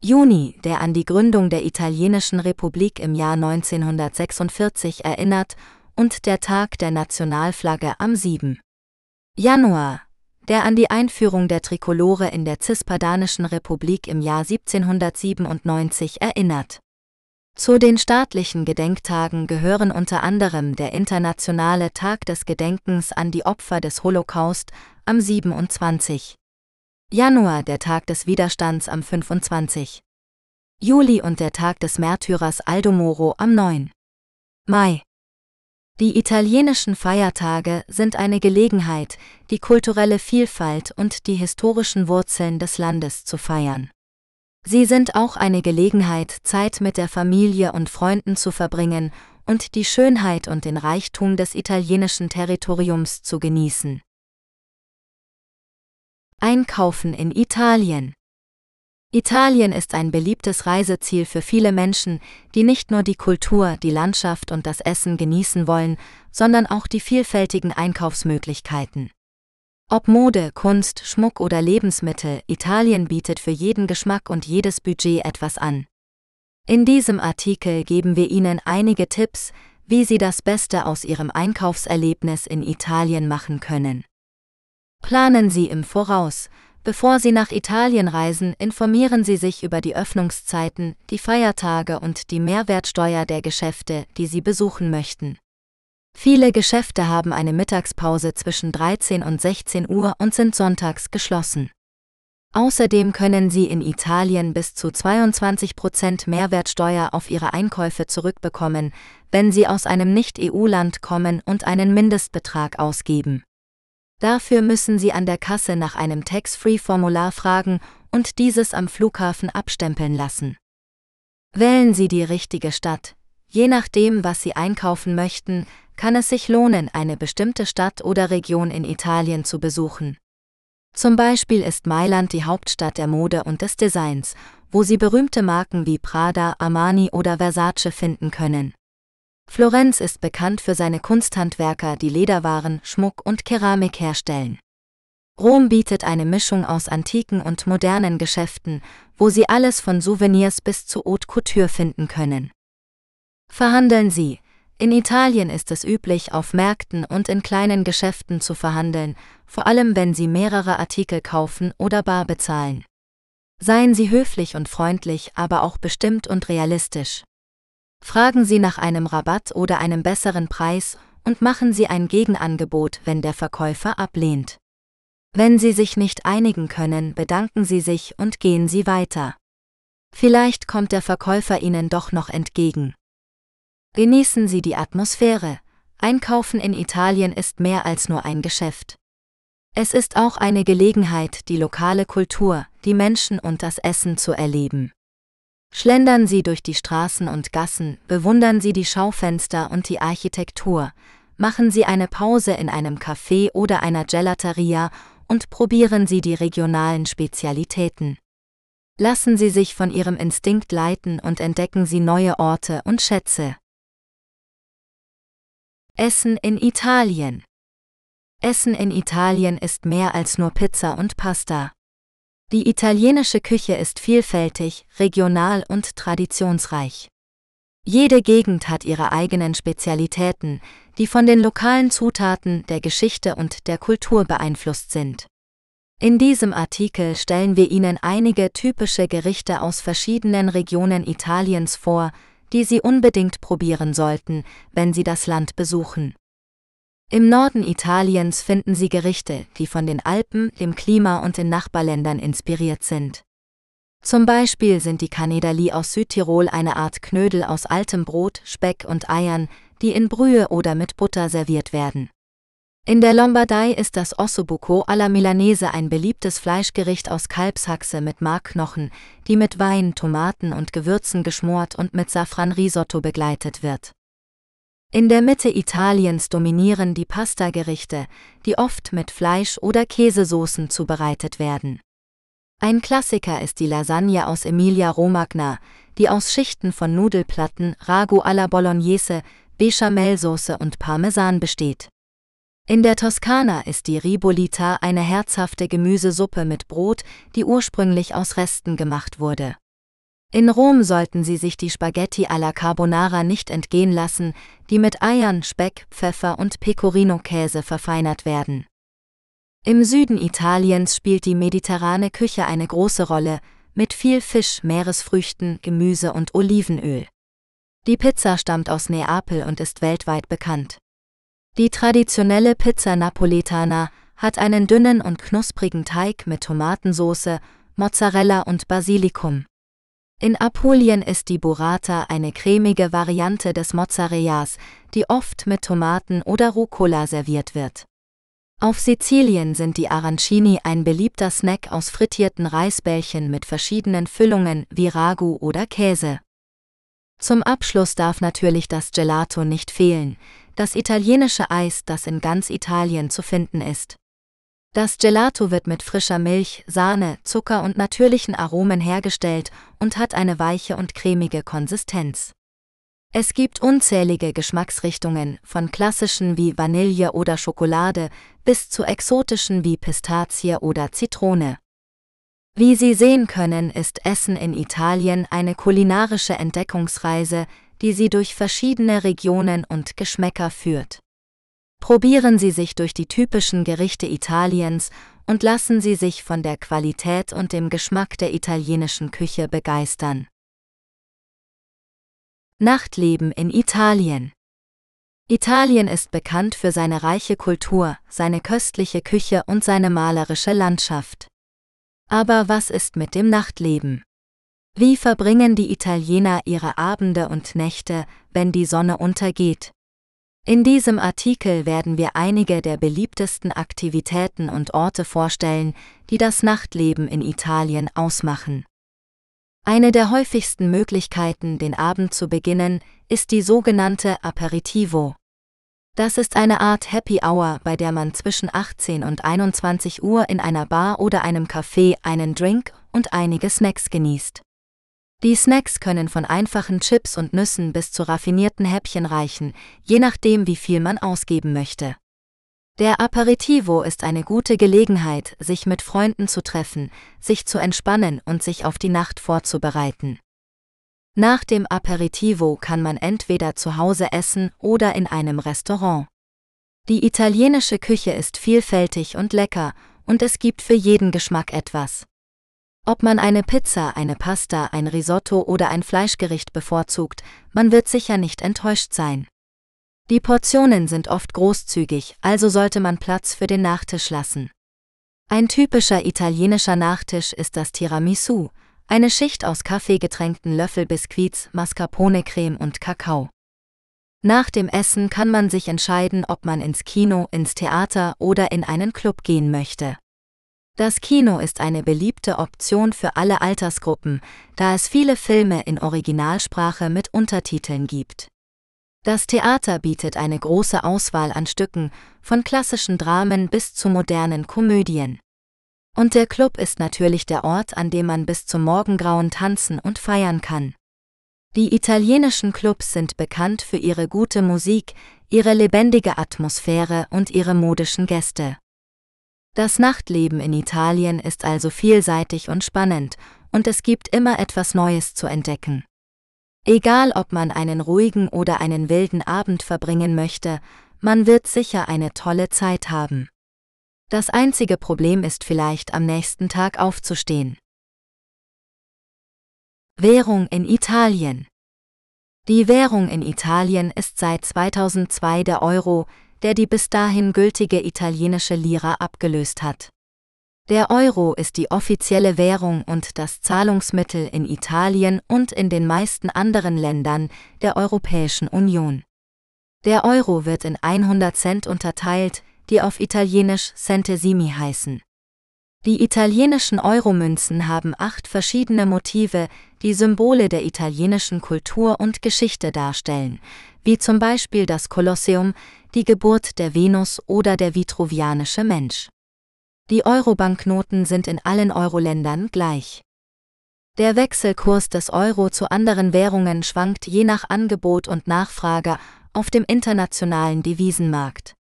Juni, der an die Gründung der italienischen Republik im Jahr 1946 erinnert, und der Tag der Nationalflagge am 7. Januar, der an die Einführung der Trikolore in der Cispadanischen Republik im Jahr 1797 erinnert. Zu den staatlichen Gedenktagen gehören unter anderem der Internationale Tag des Gedenkens an die Opfer des Holocaust am 27. Januar der Tag des Widerstands am 25. Juli und der Tag des Märtyrers Aldo Moro am 9. Mai. Die italienischen Feiertage sind eine Gelegenheit, die kulturelle Vielfalt und die historischen Wurzeln des Landes zu feiern. Sie sind auch eine Gelegenheit, Zeit mit der Familie und Freunden zu verbringen und die Schönheit und den Reichtum des italienischen Territoriums zu genießen. Einkaufen in Italien. Italien ist ein beliebtes Reiseziel für viele Menschen, die nicht nur die Kultur, die Landschaft und das Essen genießen wollen, sondern auch die vielfältigen Einkaufsmöglichkeiten. Ob Mode, Kunst, Schmuck oder Lebensmittel, Italien bietet für jeden Geschmack und jedes Budget etwas an. In diesem Artikel geben wir Ihnen einige Tipps, wie Sie das Beste aus Ihrem Einkaufserlebnis in Italien machen können. Planen Sie im Voraus. Bevor Sie nach Italien reisen, informieren Sie sich über die Öffnungszeiten, die Feiertage und die Mehrwertsteuer der Geschäfte, die Sie besuchen möchten. Viele Geschäfte haben eine Mittagspause zwischen 13 und 16 Uhr und sind sonntags geschlossen. Außerdem können Sie in Italien bis zu 22% Mehrwertsteuer auf Ihre Einkäufe zurückbekommen, wenn Sie aus einem Nicht-EU-Land kommen und einen Mindestbetrag ausgeben. Dafür müssen Sie an der Kasse nach einem Tax-Free-Formular fragen und dieses am Flughafen abstempeln lassen. Wählen Sie die richtige Stadt. Je nachdem, was Sie einkaufen möchten, kann es sich lohnen, eine bestimmte Stadt oder Region in Italien zu besuchen. Zum Beispiel ist Mailand die Hauptstadt der Mode und des Designs, wo Sie berühmte Marken wie Prada, Armani oder Versace finden können. Florenz ist bekannt für seine Kunsthandwerker, die Lederwaren, Schmuck und Keramik herstellen. Rom bietet eine Mischung aus antiken und modernen Geschäften, wo Sie alles von Souvenirs bis zu Haute Couture finden können. Verhandeln Sie. In Italien ist es üblich, auf Märkten und in kleinen Geschäften zu verhandeln, vor allem wenn Sie mehrere Artikel kaufen oder bar bezahlen. Seien Sie höflich und freundlich, aber auch bestimmt und realistisch. Fragen Sie nach einem Rabatt oder einem besseren Preis und machen Sie ein Gegenangebot, wenn der Verkäufer ablehnt. Wenn Sie sich nicht einigen können, bedanken Sie sich und gehen Sie weiter. Vielleicht kommt der Verkäufer Ihnen doch noch entgegen. Genießen Sie die Atmosphäre. Einkaufen in Italien ist mehr als nur ein Geschäft. Es ist auch eine Gelegenheit, die lokale Kultur, die Menschen und das Essen zu erleben. Schlendern Sie durch die Straßen und Gassen, bewundern Sie die Schaufenster und die Architektur, machen Sie eine Pause in einem Café oder einer Gelateria und probieren Sie die regionalen Spezialitäten. Lassen Sie sich von Ihrem Instinkt leiten und entdecken Sie neue Orte und Schätze. Essen in Italien Essen in Italien ist mehr als nur Pizza und Pasta. Die italienische Küche ist vielfältig, regional und traditionsreich. Jede Gegend hat ihre eigenen Spezialitäten, die von den lokalen Zutaten, der Geschichte und der Kultur beeinflusst sind. In diesem Artikel stellen wir Ihnen einige typische Gerichte aus verschiedenen Regionen Italiens vor, die Sie unbedingt probieren sollten, wenn Sie das Land besuchen. Im Norden Italiens finden Sie Gerichte, die von den Alpen, dem Klima und den Nachbarländern inspiriert sind. Zum Beispiel sind die Canedali aus Südtirol eine Art Knödel aus altem Brot, Speck und Eiern, die in Brühe oder mit Butter serviert werden. In der Lombardei ist das Ossobuco alla Milanese ein beliebtes Fleischgericht aus Kalbshaxe mit Markknochen, die mit Wein, Tomaten und Gewürzen geschmort und mit Safran-Risotto begleitet wird. In der Mitte Italiens dominieren die Pastagerichte, die oft mit Fleisch- oder Käsesoßen zubereitet werden. Ein Klassiker ist die Lasagne aus Emilia Romagna, die aus Schichten von Nudelplatten, Ragu alla Bolognese, Bechamelsauce und Parmesan besteht. In der Toskana ist die Ribolita eine herzhafte Gemüsesuppe mit Brot, die ursprünglich aus Resten gemacht wurde. In Rom sollten Sie sich die Spaghetti alla Carbonara nicht entgehen lassen, die mit Eiern, Speck, Pfeffer und Pecorino-Käse verfeinert werden. Im Süden Italiens spielt die mediterrane Küche eine große Rolle, mit viel Fisch, Meeresfrüchten, Gemüse und Olivenöl. Die Pizza stammt aus Neapel und ist weltweit bekannt. Die traditionelle Pizza Napoletana hat einen dünnen und knusprigen Teig mit Tomatensauce, Mozzarella und Basilikum. In Apulien ist die Burrata eine cremige Variante des Mozzarellas, die oft mit Tomaten oder Rucola serviert wird. Auf Sizilien sind die Arancini ein beliebter Snack aus frittierten Reisbällchen mit verschiedenen Füllungen wie Ragu oder Käse. Zum Abschluss darf natürlich das Gelato nicht fehlen, das italienische Eis, das in ganz Italien zu finden ist. Das Gelato wird mit frischer Milch, Sahne, Zucker und natürlichen Aromen hergestellt und hat eine weiche und cremige Konsistenz. Es gibt unzählige Geschmacksrichtungen, von klassischen wie Vanille oder Schokolade bis zu exotischen wie Pistazie oder Zitrone. Wie Sie sehen können, ist Essen in Italien eine kulinarische Entdeckungsreise, die Sie durch verschiedene Regionen und Geschmäcker führt. Probieren Sie sich durch die typischen Gerichte Italiens und lassen Sie sich von der Qualität und dem Geschmack der italienischen Küche begeistern. Nachtleben in Italien Italien ist bekannt für seine reiche Kultur, seine köstliche Küche und seine malerische Landschaft. Aber was ist mit dem Nachtleben? Wie verbringen die Italiener ihre Abende und Nächte, wenn die Sonne untergeht? In diesem Artikel werden wir einige der beliebtesten Aktivitäten und Orte vorstellen, die das Nachtleben in Italien ausmachen. Eine der häufigsten Möglichkeiten, den Abend zu beginnen, ist die sogenannte Aperitivo. Das ist eine Art Happy Hour, bei der man zwischen 18 und 21 Uhr in einer Bar oder einem Café einen Drink und einige Snacks genießt. Die Snacks können von einfachen Chips und Nüssen bis zu raffinierten Häppchen reichen, je nachdem, wie viel man ausgeben möchte. Der Aperitivo ist eine gute Gelegenheit, sich mit Freunden zu treffen, sich zu entspannen und sich auf die Nacht vorzubereiten. Nach dem Aperitivo kann man entweder zu Hause essen oder in einem Restaurant. Die italienische Küche ist vielfältig und lecker, und es gibt für jeden Geschmack etwas. Ob man eine Pizza, eine Pasta, ein Risotto oder ein Fleischgericht bevorzugt, man wird sicher nicht enttäuscht sein. Die Portionen sind oft großzügig, also sollte man Platz für den Nachtisch lassen. Ein typischer italienischer Nachtisch ist das Tiramisu, eine Schicht aus kaffeegetränkten Löffelbiskuits, Mascarpone-Creme und Kakao. Nach dem Essen kann man sich entscheiden, ob man ins Kino, ins Theater oder in einen Club gehen möchte. Das Kino ist eine beliebte Option für alle Altersgruppen, da es viele Filme in Originalsprache mit Untertiteln gibt. Das Theater bietet eine große Auswahl an Stücken, von klassischen Dramen bis zu modernen Komödien. Und der Club ist natürlich der Ort, an dem man bis zum Morgengrauen tanzen und feiern kann. Die italienischen Clubs sind bekannt für ihre gute Musik, ihre lebendige Atmosphäre und ihre modischen Gäste. Das Nachtleben in Italien ist also vielseitig und spannend, und es gibt immer etwas Neues zu entdecken. Egal ob man einen ruhigen oder einen wilden Abend verbringen möchte, man wird sicher eine tolle Zeit haben. Das einzige Problem ist vielleicht am nächsten Tag aufzustehen. Währung in Italien Die Währung in Italien ist seit 2002 der Euro, der die bis dahin gültige italienische Lira abgelöst hat. Der Euro ist die offizielle Währung und das Zahlungsmittel in Italien und in den meisten anderen Ländern der Europäischen Union. Der Euro wird in 100 Cent unterteilt, die auf Italienisch Centesimi heißen. Die italienischen Euromünzen haben acht verschiedene Motive, die Symbole der italienischen Kultur und Geschichte darstellen, wie zum Beispiel das Kolosseum, die Geburt der Venus oder der vitruvianische Mensch. Die Euro-Banknoten sind in allen Euro-Ländern gleich. Der Wechselkurs des Euro zu anderen Währungen schwankt je nach Angebot und Nachfrage auf dem internationalen Devisenmarkt.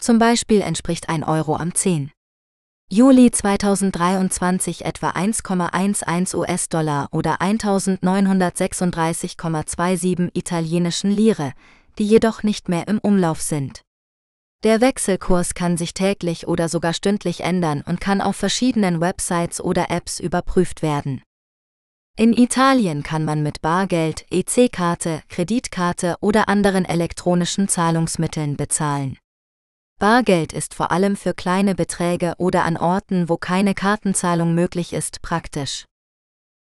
Zum Beispiel entspricht ein Euro am 10. Juli 2023 etwa 1,11 US-Dollar oder 1936,27 italienischen Lire, die jedoch nicht mehr im Umlauf sind. Der Wechselkurs kann sich täglich oder sogar stündlich ändern und kann auf verschiedenen Websites oder Apps überprüft werden. In Italien kann man mit Bargeld, EC-Karte, Kreditkarte oder anderen elektronischen Zahlungsmitteln bezahlen. Bargeld ist vor allem für kleine Beträge oder an Orten, wo keine Kartenzahlung möglich ist, praktisch.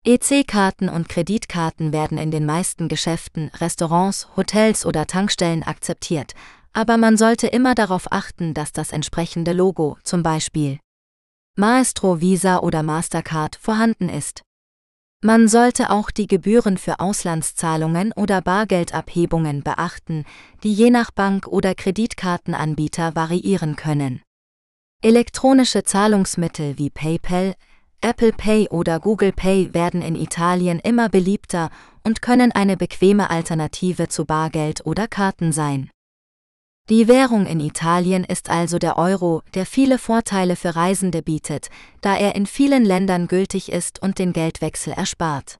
EC-Karten und Kreditkarten werden in den meisten Geschäften, Restaurants, Hotels oder Tankstellen akzeptiert, aber man sollte immer darauf achten, dass das entsprechende Logo, zum Beispiel Maestro Visa oder Mastercard, vorhanden ist. Man sollte auch die Gebühren für Auslandszahlungen oder Bargeldabhebungen beachten, die je nach Bank oder Kreditkartenanbieter variieren können. Elektronische Zahlungsmittel wie PayPal, Apple Pay oder Google Pay werden in Italien immer beliebter und können eine bequeme Alternative zu Bargeld oder Karten sein. Die Währung in Italien ist also der Euro, der viele Vorteile für Reisende bietet, da er in vielen Ländern gültig ist und den Geldwechsel erspart.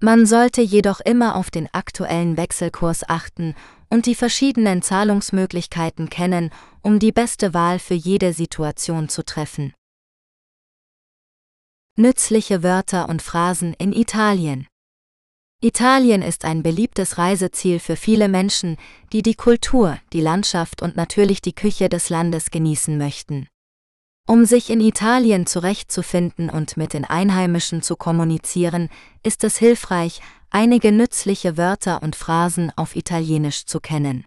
Man sollte jedoch immer auf den aktuellen Wechselkurs achten und die verschiedenen Zahlungsmöglichkeiten kennen, um die beste Wahl für jede Situation zu treffen. Nützliche Wörter und Phrasen in Italien Italien ist ein beliebtes Reiseziel für viele Menschen, die die Kultur, die Landschaft und natürlich die Küche des Landes genießen möchten. Um sich in Italien zurechtzufinden und mit den Einheimischen zu kommunizieren, ist es hilfreich, einige nützliche Wörter und Phrasen auf Italienisch zu kennen.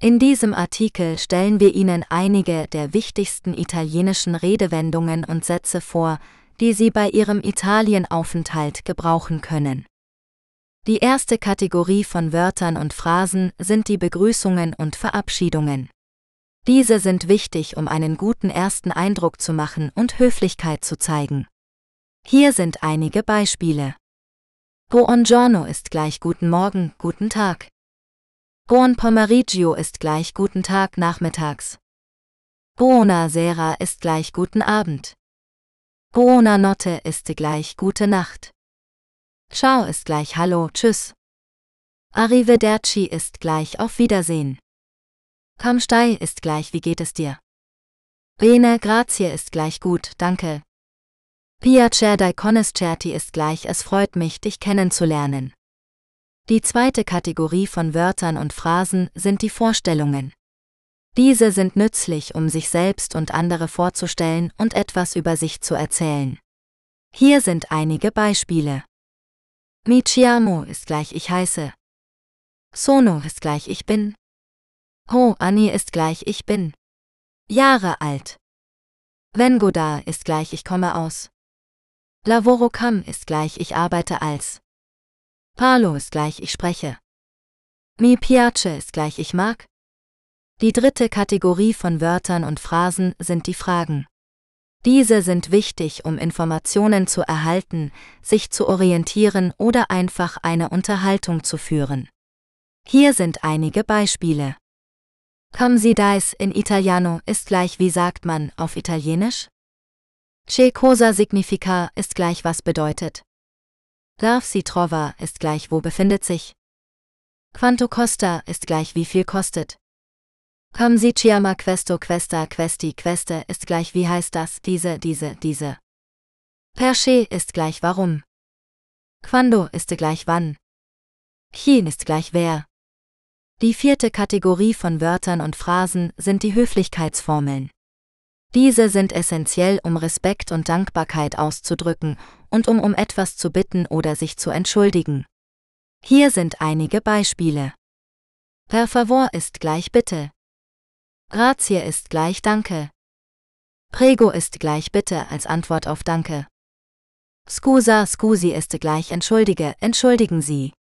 In diesem Artikel stellen wir Ihnen einige der wichtigsten italienischen Redewendungen und Sätze vor, die Sie bei Ihrem Italienaufenthalt gebrauchen können. Die erste Kategorie von Wörtern und Phrasen sind die Begrüßungen und Verabschiedungen. Diese sind wichtig, um einen guten ersten Eindruck zu machen und Höflichkeit zu zeigen. Hier sind einige Beispiele. Buongiorno ist gleich Guten Morgen, Guten Tag. Buon pomeriggio ist gleich Guten Tag nachmittags. Buona sera ist gleich Guten Abend. Buona notte ist gleich Gute Nacht. Ciao ist gleich Hallo, Tschüss. Arrivederci ist gleich Auf Wiedersehen. Komm stei ist gleich Wie geht es dir? Bene grazie ist gleich Gut, danke. Piacere conoscerti ist gleich Es freut mich, dich kennenzulernen. Die zweite Kategorie von Wörtern und Phrasen sind die Vorstellungen. Diese sind nützlich, um sich selbst und andere vorzustellen und etwas über sich zu erzählen. Hier sind einige Beispiele. Mi chiamo ist gleich ich heiße. Sono ist gleich ich bin. Ho Anni ist gleich ich bin. Jahre alt. Vengo da ist gleich ich komme aus. Lavoro cam ist gleich ich arbeite als. Parlo ist gleich ich spreche. Mi piace ist gleich ich mag. Die dritte Kategorie von Wörtern und Phrasen sind die Fragen. Diese sind wichtig, um Informationen zu erhalten, sich zu orientieren oder einfach eine Unterhaltung zu führen. Hier sind einige Beispiele. Come si dice in Italiano ist gleich wie sagt man auf Italienisch? Che cosa significa ist gleich was bedeutet. Darf si trova ist gleich wo befindet sich. Quanto costa ist gleich wie viel kostet. Come si chiama questo questa questi queste ist gleich wie heißt das diese diese diese. Perché ist gleich warum. Quando ist gleich wann. Chen ist gleich wer. Die vierte Kategorie von Wörtern und Phrasen sind die Höflichkeitsformeln. Diese sind essentiell, um Respekt und Dankbarkeit auszudrücken und um um etwas zu bitten oder sich zu entschuldigen. Hier sind einige Beispiele. Per favor ist gleich bitte. Grazie ist gleich Danke. Prego ist gleich bitte als Antwort auf Danke. Scusa, scusi ist gleich Entschuldige, entschuldigen Sie.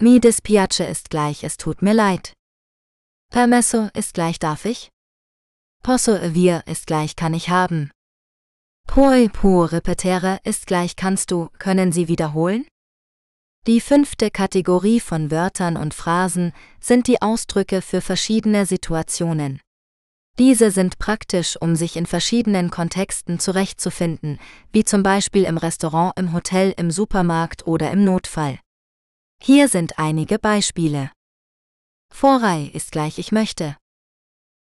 Mi dispiace ist gleich Es tut mir leid. Permesso ist gleich Darf ich? Posso wir ist gleich Kann ich haben. Puoi può ripetere ist gleich Kannst du, können Sie wiederholen? Die fünfte Kategorie von Wörtern und Phrasen sind die Ausdrücke für verschiedene Situationen. Diese sind praktisch, um sich in verschiedenen Kontexten zurechtzufinden, wie zum Beispiel im Restaurant, im Hotel, im Supermarkt oder im Notfall. Hier sind einige Beispiele. Vorrei ist gleich ich möchte.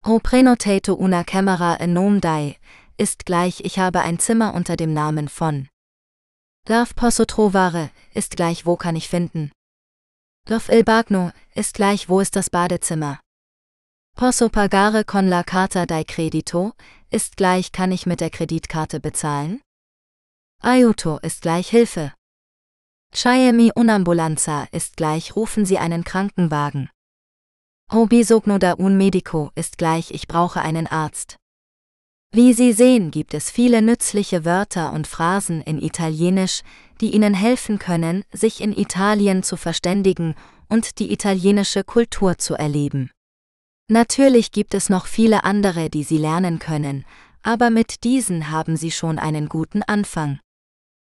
Ho prenotato una camera in nome dai ist gleich ich habe ein Zimmer unter dem Namen von. Darf posso trovare ist gleich wo kann ich finden. Darf il bagno ist gleich wo ist das Badezimmer. Posso pagare con la carta dai credito ist gleich kann ich mit der Kreditkarte bezahlen? Aiuto ist gleich Hilfe. Chiami unambulanza ist gleich rufen Sie einen Krankenwagen. Ho bisogno da un medico ist gleich ich brauche einen Arzt. Wie Sie sehen, gibt es viele nützliche Wörter und Phrasen in Italienisch, die Ihnen helfen können, sich in Italien zu verständigen und die italienische Kultur zu erleben. Natürlich gibt es noch viele andere, die Sie lernen können, aber mit diesen haben Sie schon einen guten Anfang.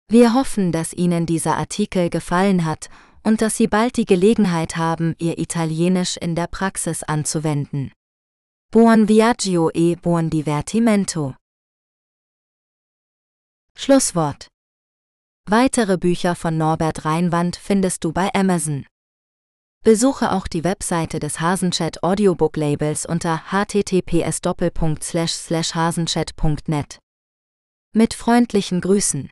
Wir hoffen, dass Ihnen dieser Artikel gefallen hat und dass Sie bald die Gelegenheit haben, Ihr Italienisch in der Praxis anzuwenden. Buon viaggio e buon divertimento. Schlusswort. Weitere Bücher von Norbert Reinwand findest du bei Amazon. Besuche auch die Webseite des Hasenchat Audiobook Labels unter https://hasenchat.net. Mit freundlichen Grüßen.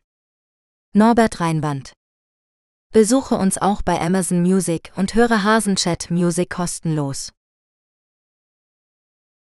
Norbert Reinwand. Besuche uns auch bei Amazon Music und höre Hasenchat Music kostenlos.